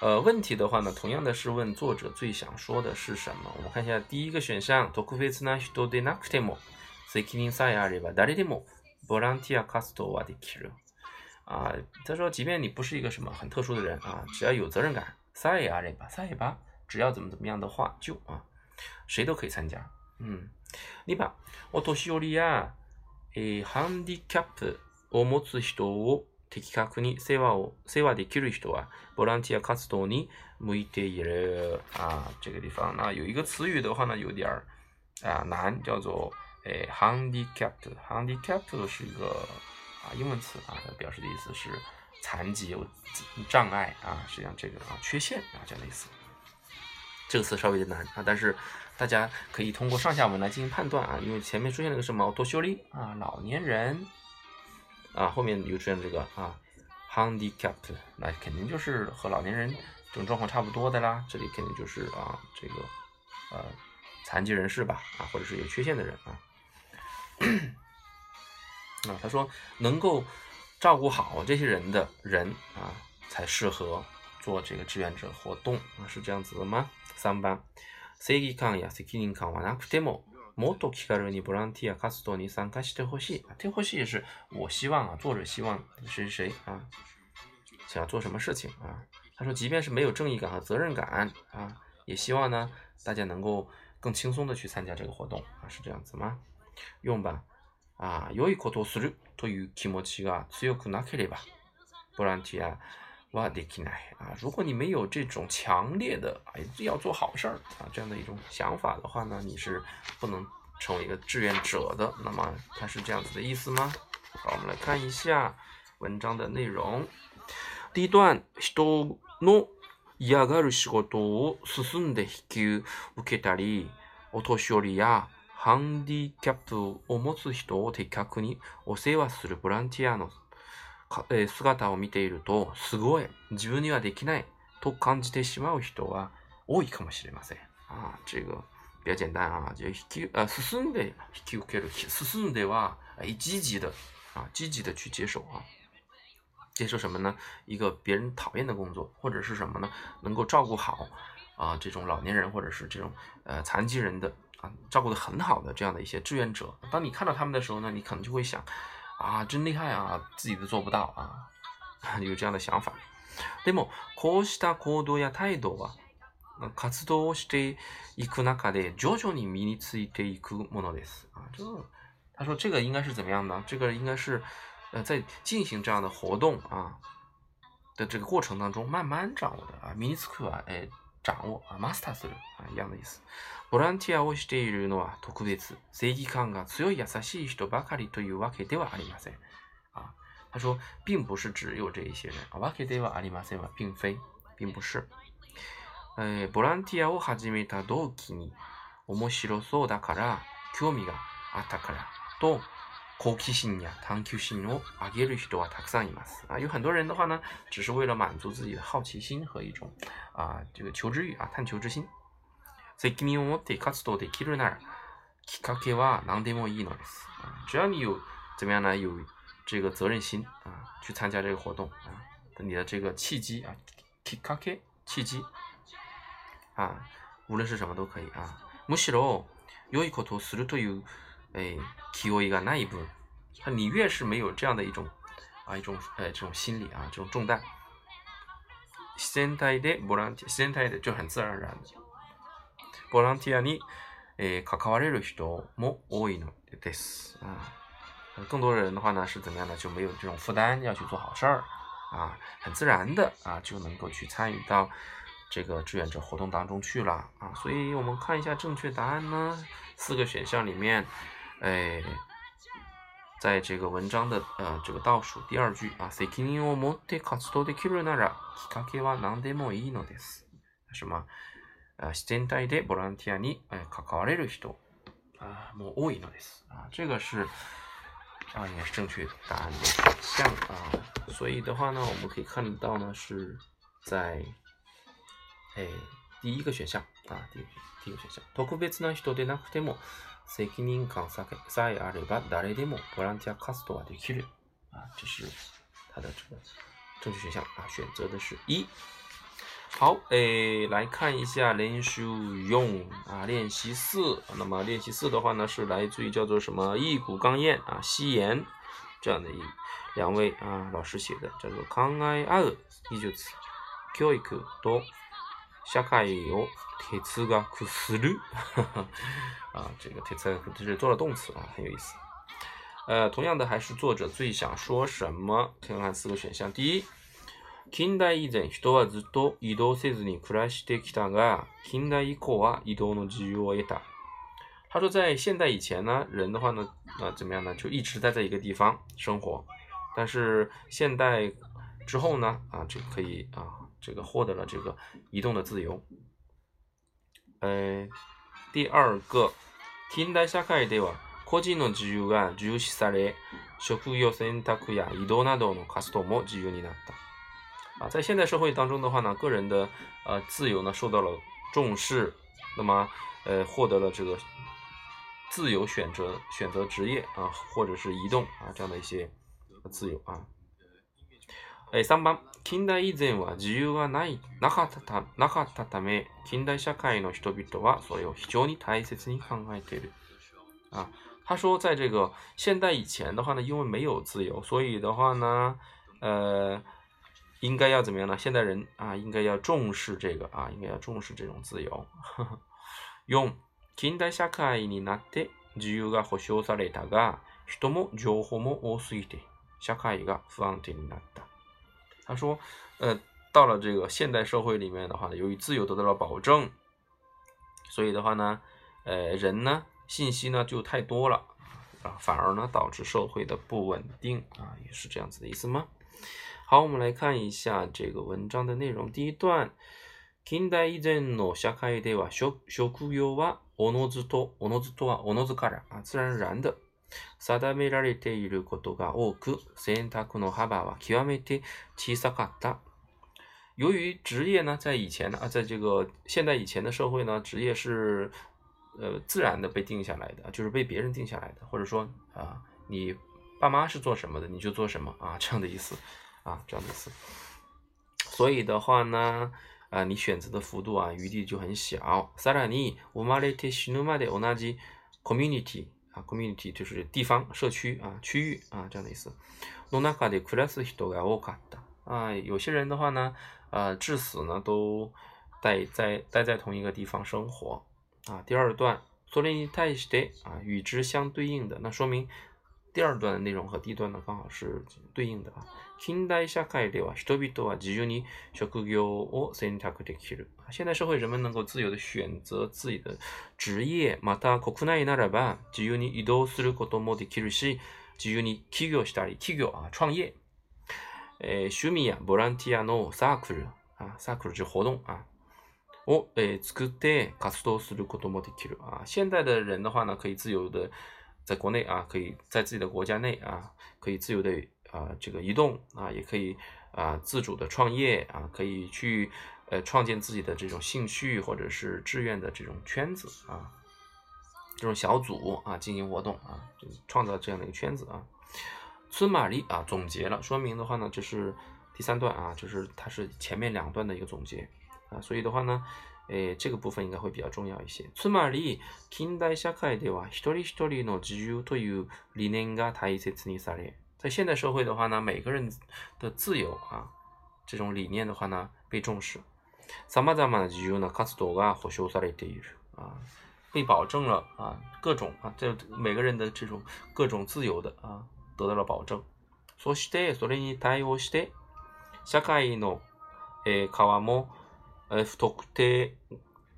呃，问题的话呢，同样的是问作者最想说的是什么？我们看一下第一个选项 d o k u f e i t s n a s h i Stodena t e m o 責任さえあれば誰でもボランティア活動はできる。啊，他说，即便你不是一个什么很特殊的人啊，只要有责任感，サヤアリバサヤバ，只要怎么怎么样的话，就啊，谁都可以参加。嗯，リバオ年寄りや、え、ハンディキャップを持つ人を適確に世話を世話できる人はボランティア活動に向いている。啊，这个地方，那有一个词语的话呢，有点儿啊难，叫做。哎，handicapped，handicapped 是一个啊英文词啊，表示的意思是残疾、障碍啊，实际上这个啊缺陷啊这样的意思。这个词稍微有点难啊，但是大家可以通过上下文来进行判断啊，因为前面出现了个什么多修丽啊，老年人啊，后面又出现了这个啊，handicapped，那肯定就是和老年人这种状况差不多的啦，这里肯定就是啊这个呃残疾人士吧啊，或者是有缺陷的人啊。啊，他说，能够照顾好这些人的人啊，才适合做这个志愿者活动，啊，是这样子的吗？三番，正義感や責任感はなくてももっと軽くにボランティア活動に参加してほしい。这或许也是我希望啊，作者希望谁谁谁啊，想要做什么事情啊？他说，即便是没有正义感和责任感啊，也希望呢大家能够更轻松的去参加这个活动啊，是这样子吗？四番，啊，良いことをするという気持ちが強くなければ、ボランティアはできない。如果你没有这种强烈的哎要做好事儿啊这样的一种想法的话呢，你是不能成为一个志愿者的。那么它是这样子的意思吗？好，我们来看一下文章的内容。第一段、仕事をやがる仕事を進んで引き受けたり、お年寄りや。ハンディキャップを持つ人を的確にお世話するボランティアの姿を見ていると、すごい自分にはできないと感じてしまう人は多いかもしれません。ああ、う。う比较简单啊，就引き啊進んで引き受ける進んでは积极的啊积极的去接受啊。接受什么呢？一个别人讨厌的工作，或者是什么呢？能够照顾好啊、呃、这种老年人或者是这种呃残疾人的啊，照顾的很好的这样的一些志愿者，当你看到他们的时候呢，你可能就会想，啊，真厉害啊，自己都做不到啊，有这样的想法。でもこうした行動や態度は活動をしていく中で徐々に身についていくものです。啊，这他说这个应该是怎么样的？这个应该是呃在进行这样的活动啊的这个过程当中慢慢掌握的啊，miniscu 啊，哎，掌握啊，master 啊，一样的意思。ボランティアをしているのは特別、正義感が強い優しい人ばかりというわけではありません。あ、他说，并不是只有这一些人。わけではありませんは并非、并不是。えー、ボランティアを始めた同期に面白そうだから興味があったからと好奇心や探求心を上げる人はたくさんいます。あ、有很多人的话呢，只是为了满足自己的好奇心和一种这个求知欲探求之心。責任を持って活動できるなら、きっかけは何でもいいのです。只要你有怎么样呢？有這個責任心啊，去參加這個活動啊，你的這個契機啊，きっかけ、契機啊，無論是什麼都可以啊。むしろ、ヨイコトすると有、え、キワイが那一部分，你越是没有這樣的一種啊一種哎這種心理啊這種重擔，自然体でボラン自然体で就很自然而然的。voluntarily，诶，参加这种活动，Oino des，啊，更多人的话呢，是怎么样呢？就没有这种负担，要去做好事儿，啊，很自然的啊，就能够去参与到这个志愿者活动当中去了，啊，所以我们看一下正确答案呢，四个选项里面，诶，在这个文章的呃这个倒数第二句啊，Seeking a motive activity，できるならきっかけは何でもいいのです，什么？自然体でボランティアに関われる人啊もう多いのです啊，这个是啊也是正确答案的选项啊。所以的话呢，我们可以看到呢是在哎第一个选项啊，第一第一个选项，特別な人でなくても責任感さえあれば誰でもボランティア活動はできる啊，这是它的这个正确选项啊，选择的是一。好，哎，来看一下林习用啊，练习四。那么练习四的话呢，是来自于叫做什么“一股刚硬”啊，夕颜这样的一两位啊老师写的，叫做“康爱二一九词 Q 一 Q 多下卡有铁词个苦思哈，啊，这个铁词就是做了动词啊，很有意思。呃，同样的，还是作者最想说什么？看看四个选项，第一。近代以前、人はずっと移動せずに暮らしてきたが、近代以降は移動の自由を得た。他说，在现代以前呢，人的话呢，呃、怎么样呢，就一直待在一个地方生活。但是现代之后呢，啊，就可以啊，这个获得了这个移动的自由。呃，第二个，近代社会では個人の自由が重視され、職業選択や移動などの活動も自由になった。啊，在现代社会当中的话呢，个人的呃自由呢受到了重视，那么呃获得了这个自由选择、选择职业啊，或者是移动啊这样的一些自由啊。哎，上班。近代以前啊，自由はないなかったなかったため、近代社会の人々はそれを非常に大切に考えている。啊，他说，在这个现代以前的话呢，因为没有自由，所以的话呢，呃。应该要怎么样呢？现代人啊，应该要重视这个啊，应该要重视这种自由。用 近代社会に、なって自由が保障されたが、人も情報も多すぎて社会が不安定になった。他说，呃，到了这个现代社会里面的话呢，由于自由得到了保证，所以的话呢，呃，人呢，信息呢就太多了啊，反而呢导致社会的不稳定啊，也是这样子的意思吗？好，我们来看一下这个文章的内容。第一段，近代以前の社会では、職職業はおのずと、おのずとはおのずから、自然然の定められていることが多く、選択の幅は極めて小さかった。由于职业呢，在以前呢啊，在这个现代以前的社会呢，职业是呃自然的被定下来的，就是被别人定下来的，或者说啊，你爸妈是做什么的，你就做什么啊，这样的意思。啊这样的意思所以的话呢呃，你选择的幅度啊余地就很小 sara ni o m a l i t i s community 啊 community 就是地方社区啊区域啊这样的意思 nunakdi krasi d 啊有些人的话呢呃，至死呢都待在待在同一个地方生活啊第二段索林泰西德啊与之相对应的那说明第二段の内容和第一段の是对应的。近代社会では人々は自由に職業を選択できる。現代社会人们能够自由的选择自己的职業、また国内ならば自由に移動することもできるし、自由に企業したり、企業、あ创業、え趣味やボランティアのサークル、サークル是活を、えー、作って活動することもできる。現代的人的话呢、可以自由的在国内啊，可以在自己的国家内啊，可以自由的啊，这个移动啊，也可以啊，自主的创业啊，可以去呃，创建自己的这种兴趣或者是志愿的这种圈子啊，这种小组啊，进行活动啊，创造这样的一个圈子啊。孙玛丽啊，总结了，说明的话呢，就是第三段啊，就是它是前面两段的一个总结啊，所以的话呢。呃，这个部分应该会比较重要一些。つまり、近代社会では一人一人の自由という理念が大切にされ。在现代社会的话呢，每个人的自由啊，这种理念的话呢，被重视。さまざまな自由な活動が保障されている啊，被保证了啊，各种啊，这每个人的这种各种自由的啊，得到了保证。そしてそれに対応して、社会のえ側も。え、不特定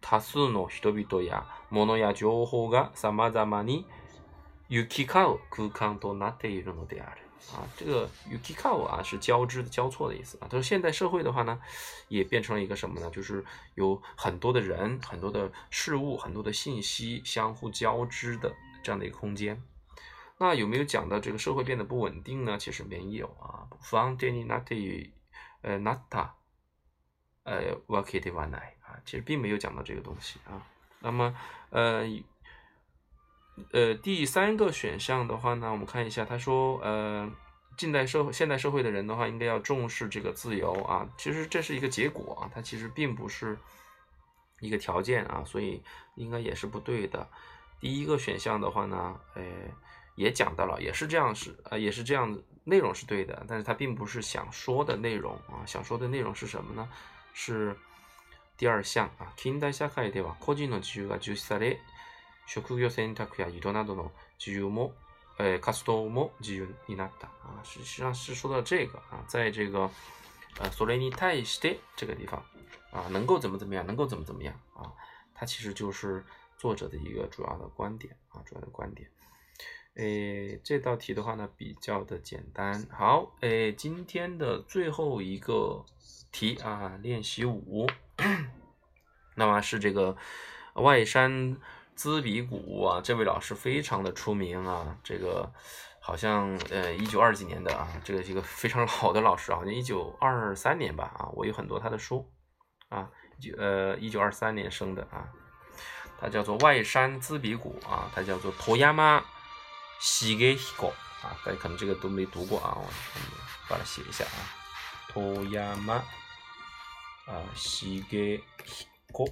多数の人々や物や情報が様々に行き交う空間となっていくのである。啊，这个“行き交う”啊，是交织的、交错的意思啊。他说，现代社会的话呢，也变成了一个什么呢？就是有很多的人、很多的事物、很多的信息相互交织的这样的一个空间。那有没有讲到这个社会变得不稳定呢？其实没有啊。呃 w a k i t one night 啊，其实并没有讲到这个东西啊。那么，呃，呃，第三个选项的话呢，我们看一下，他说，呃，近代社会、现代社会的人的话，应该要重视这个自由啊。其实这是一个结果啊，它其实并不是一个条件啊，所以应该也是不对的。第一个选项的话呢，呃，也讲到了，也是这样是啊，也是这样内容是对的，但是他并不是想说的内容啊，想说的内容是什么呢？是第二项啊，近代社会では個人の自由が重視され、職業選択や色などの自由も、え、カストも自由になった。啊，实际上是说到这个啊，在这个、え、ソレに耐して这个地方啊，能够怎么怎么样，能够怎么怎么样啊，它其实就是作者的一个主要的观点啊，主要的观点。哎，这道题的话呢，比较的简单。好，哎，今天的最后一个。题啊，练习五，那么是这个外山滋比谷啊，这位老师非常的出名啊，这个好像呃一九二几年的啊，这个是一个非常老的老师，好像一九二三年吧啊，我有很多他的书啊，九呃一九二三年生的啊，他叫做外山滋比谷啊，他叫做托亚马西格希啊，大家可能这个都没读过啊，我把它写一下啊，托亚马。啊，しげひこ，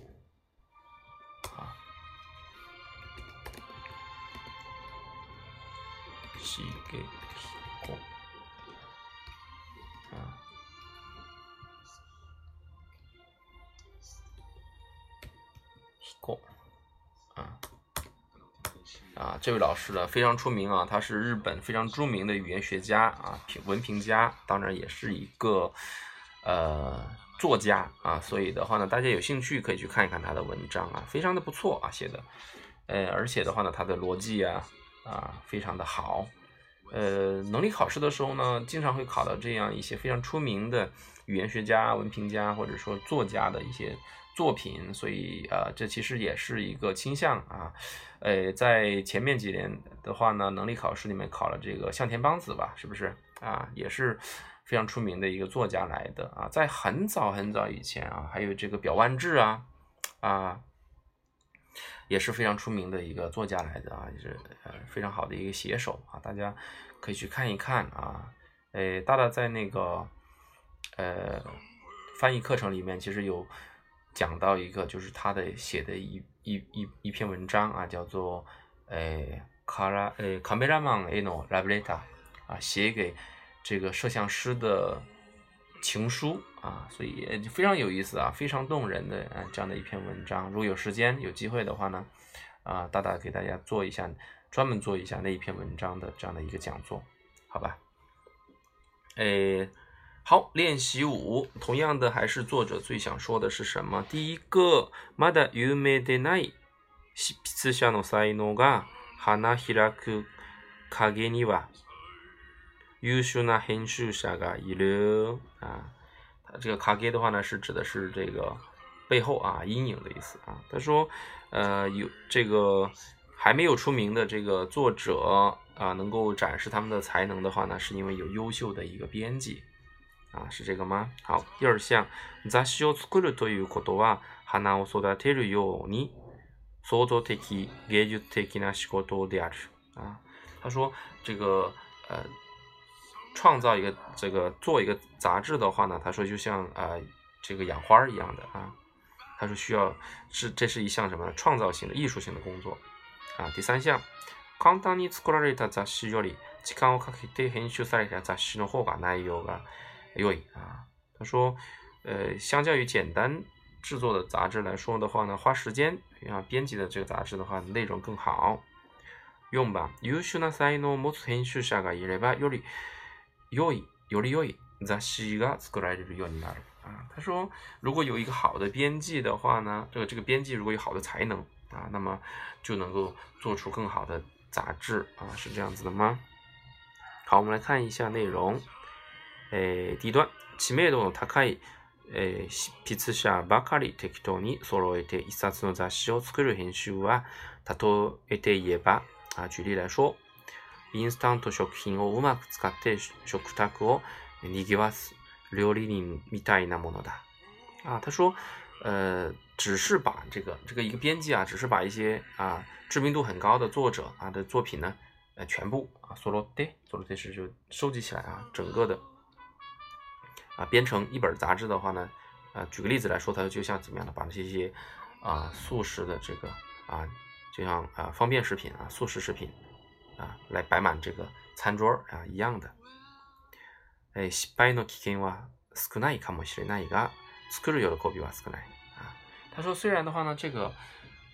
しげひこ，ひこ，啊，啊，这位老师呢非常出名啊，他是日本非常著名的语言学家啊，评文评家，当然也是一个呃。作家啊，所以的话呢，大家有兴趣可以去看一看他的文章啊，非常的不错啊写的，呃，而且的话呢，他的逻辑啊啊非常的好，呃，能力考试的时候呢，经常会考到这样一些非常出名的语言学家、文评家或者说作家的一些作品，所以啊，这其实也是一个倾向啊，呃，在前面几年的话呢，能力考试里面考了这个向田邦子吧，是不是啊，也是。非常出名的一个作家来的啊，在很早很早以前啊，还有这个表万志啊，啊，也是非常出名的一个作家来的啊，就是呃非常好的一个写手啊，大家可以去看一看啊，诶，大大在那个呃翻译课程里面其实有讲到一个，就是他的写的一一一一篇文章啊，叫做诶卡拉诶卡梅拉曼 r 诺拉布雷塔啊写给。这个摄像师的情书啊，所以非常有意思啊，非常动人的啊，这样的一篇文章。如果有时间、有机会的话呢，啊，大大给大家做一下，专门做一下那一篇文章的这样的一个讲座，好吧？诶，好，练习五，同样的，还是作者最想说的是什么？第一个，Mother，you made the night。优秀な編集秀，个一流啊！它这个“卡给的话呢，是指的是这个背后啊，阴影的意思啊。他说，呃，有这个还没有出名的这个作者啊，能够展示他们的才能的话呢，是因为有优秀的一个编辑啊，是这个吗？好，第二项，“雑誌を作るということは花を育てるように創造的芸術的な仕事である”啊。他说这个呃。创造一个这个做一个杂志的话呢，他说就像啊这个养花一样的啊，他说需要是这是一项什么创造性的艺术性的工作啊。第三项，カウンタニスコ雑誌より時間をかけて編集された雑誌の方が内容がより啊，他说呃，相较于简单制作的杂志来说的话呢，花时间啊编辑的这个杂志的话内容更好。用ば優秀な才能を持つ編集者がいればよりよい、よりよい。しかし、それよりはいい啊，他说，如果有一个好的编辑的话呢，这个这个编辑如果有好的才能啊，那么就能够做出更好的杂志啊，是这样子的吗？好，我们来看一下内容。第一段知名度の高いえ、批者ばかり適当に揃えて一冊の雑誌を作る編集は、例えば、啊，举例来说。Instant 食品をうまく使って食卓をにぎわす料理人みたいなものだ。啊，他说，呃，只是把这个这个一个编辑啊，只是把一些啊知名度很高的作者啊的作品呢，呃，全部啊，s o ソロデソロデ是就收集起来啊，整个的啊，编成一本杂志的话呢，啊，举个例子来说，它就像怎么样的，把这些啊速食的这个啊，就像啊方便食品啊，速食食品。あ来摆满这个餐桌啊一样的。失の危険は少ないかもしれないが、作る喜びは少ない。啊，他说虽然的话呢，这个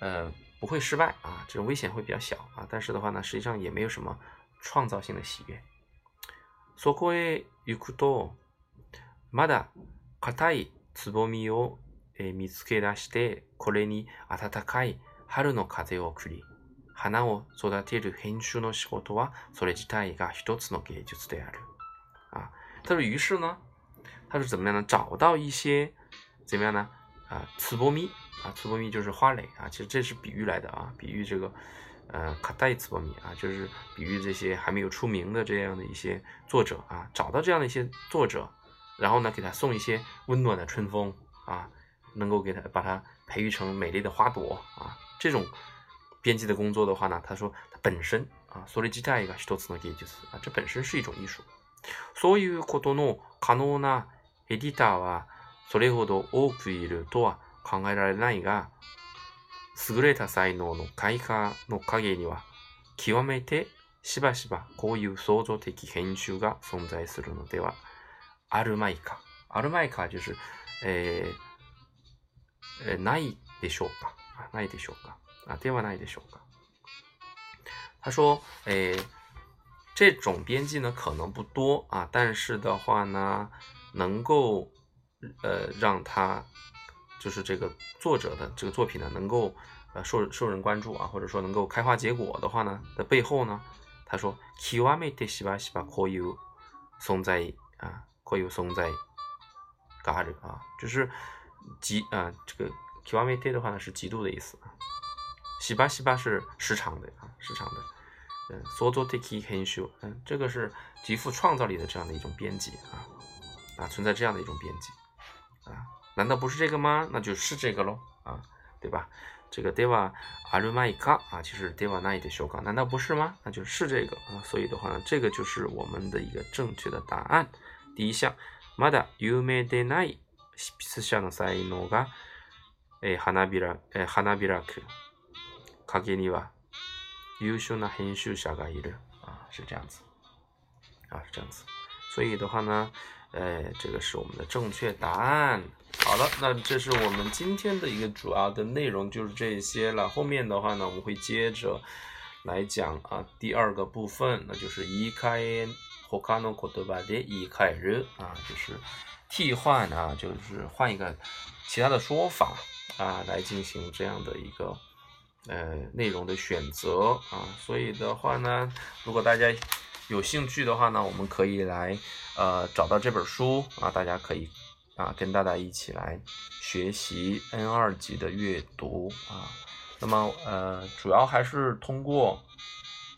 呃不会失败啊，这种危险会比较小啊，但是的话呢，实际上也没有什么创造性的喜悦。そこへ行くと、まだ硬いつぼみを見つけ出して、これに暖かい春の風を送り、花を育てる編集の仕事はそれ自体が一つの芸術である。啊，他说，于是呢，他是怎么样呢？找到一些怎么样呢？啊，次波米啊，次波米就是花蕾啊，其实这是比喻来的啊，比喻这个呃，卡带次波米啊，就是比喻这些还没有出名的这样的一些作者啊，找到这样的一些作者，然后呢，给他送一些温暖的春风啊，能够给他把它培育成美丽的花朵啊，这种。编辑的工作的话呢，他说它本身啊、それ自体が一つの芸術啊，这本身是一种艺术。そういうことの可能なエディターはそれほど多くいるとは考えられないが、優れた才能の開花の陰には、極めてしばしばこういう創造的編集が存在するのではあるまいか。あるまいか就是、えー、ないでしょうか。ないでしょうか。啊，电话那的头哥。他说：“哎，这种编辑呢可能不多啊，但是的话呢，能够呃让他就是这个作者的这个作品呢能够呃受受人关注啊，或者说能够开花结果的话呢，的背后呢，他说 ‘kiamete shibashi ba koyu sonzai’ 啊，koyu sonzai，嘎这个啊，就是极啊，这个 kiamete 的话呢是极度的意思。”西巴西巴是时常的啊，时常的。嗯，soto tiki kensho，嗯，这个是极富创造力的这样的一种编辑啊啊，存在这样的一种编辑啊，难道不是这个吗？那就是这个喽啊，对吧？这个 deva arumaika 啊，就是 deva n 那一的手稿，难道不是吗？那就是这个啊，所以的话呢，这个就是我们的一个正确的答案，第一项。mada yume de nai s h i s u h i no saigo ga hanabira 诶 hanabiraku。書きには優秀な編集者がいる。啊，是这样子，啊，是这样子。所以的话呢，呃，这个是我们的正确答案。好了，那这是我们今天的一个主要的内容，就是这些了。后面的话呢，我们会接着来讲啊，第二个部分，那就是移開他の言葉で移開る啊，就是替换啊，就是换一个其他的说法啊，来进行这样的一个。呃，内容的选择啊，所以的话呢，如果大家有兴趣的话呢，我们可以来呃找到这本书啊，大家可以啊跟大家一起来学习 N 二级的阅读啊。那么呃，主要还是通过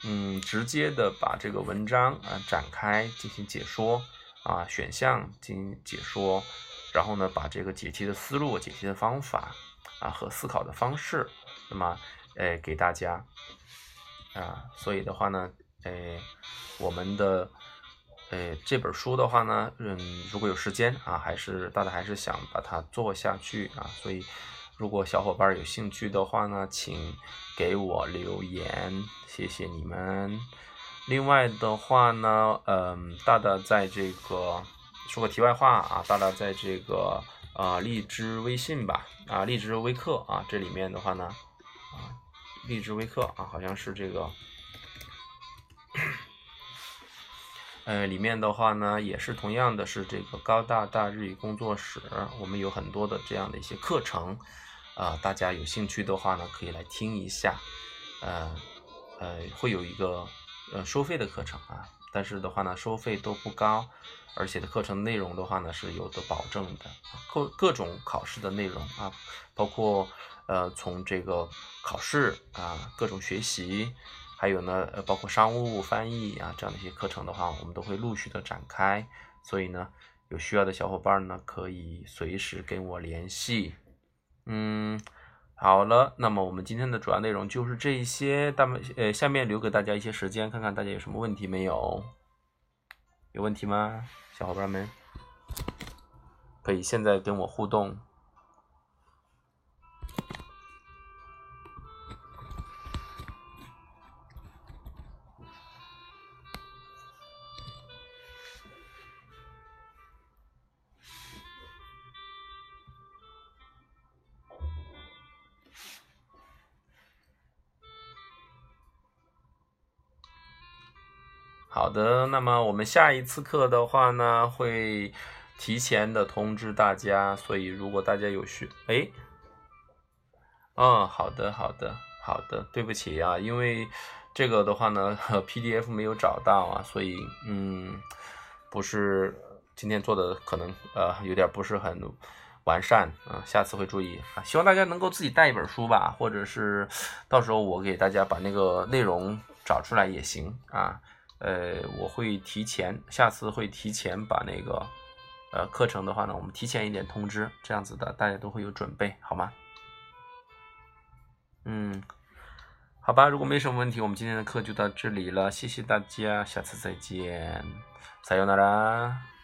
嗯直接的把这个文章啊展开进行解说啊，选项进行解说，然后呢把这个解题的思路、解题的方法啊和思考的方式，那么。哎，给大家，啊，所以的话呢，哎，我们的，哎，这本书的话呢，嗯，如果有时间啊，还是大大还是想把它做下去啊，所以如果小伙伴有兴趣的话呢，请给我留言，谢谢你们。另外的话呢，嗯，大大在这个说个题外话啊，大大在这个啊荔枝微信吧，啊荔枝微课啊，这里面的话呢。励志微课啊，好像是这个，呃，里面的话呢，也是同样的是这个高大大日语工作室，我们有很多的这样的一些课程，啊，大家有兴趣的话呢，可以来听一下，呃，呃，会有一个呃收费的课程啊。但是的话呢，收费都不高，而且的课程内容的话呢是有的保证的，各各种考试的内容啊，包括呃从这个考试啊各种学习，还有呢包括商务翻译啊这样的一些课程的话，我们都会陆续的展开。所以呢，有需要的小伙伴呢可以随时跟我联系，嗯。好了，那么我们今天的主要内容就是这些。大们，呃，下面留给大家一些时间，看看大家有什么问题没有？有问题吗，小伙伴们？可以现在跟我互动。好的，那么我们下一次课的话呢，会提前的通知大家。所以如果大家有需，哎，嗯，好的，好的，好的，对不起啊，因为这个的话呢，PDF 没有找到啊，所以嗯，不是今天做的可能呃有点不是很完善啊，下次会注意啊。希望大家能够自己带一本书吧，或者是到时候我给大家把那个内容找出来也行啊。呃，我会提前，下次会提前把那个，呃，课程的话呢，我们提前一点通知，这样子的，大家都会有准备，好吗？嗯，好吧，如果没什么问题，我们今天的课就到这里了，谢谢大家，下次再见，撒由那拉。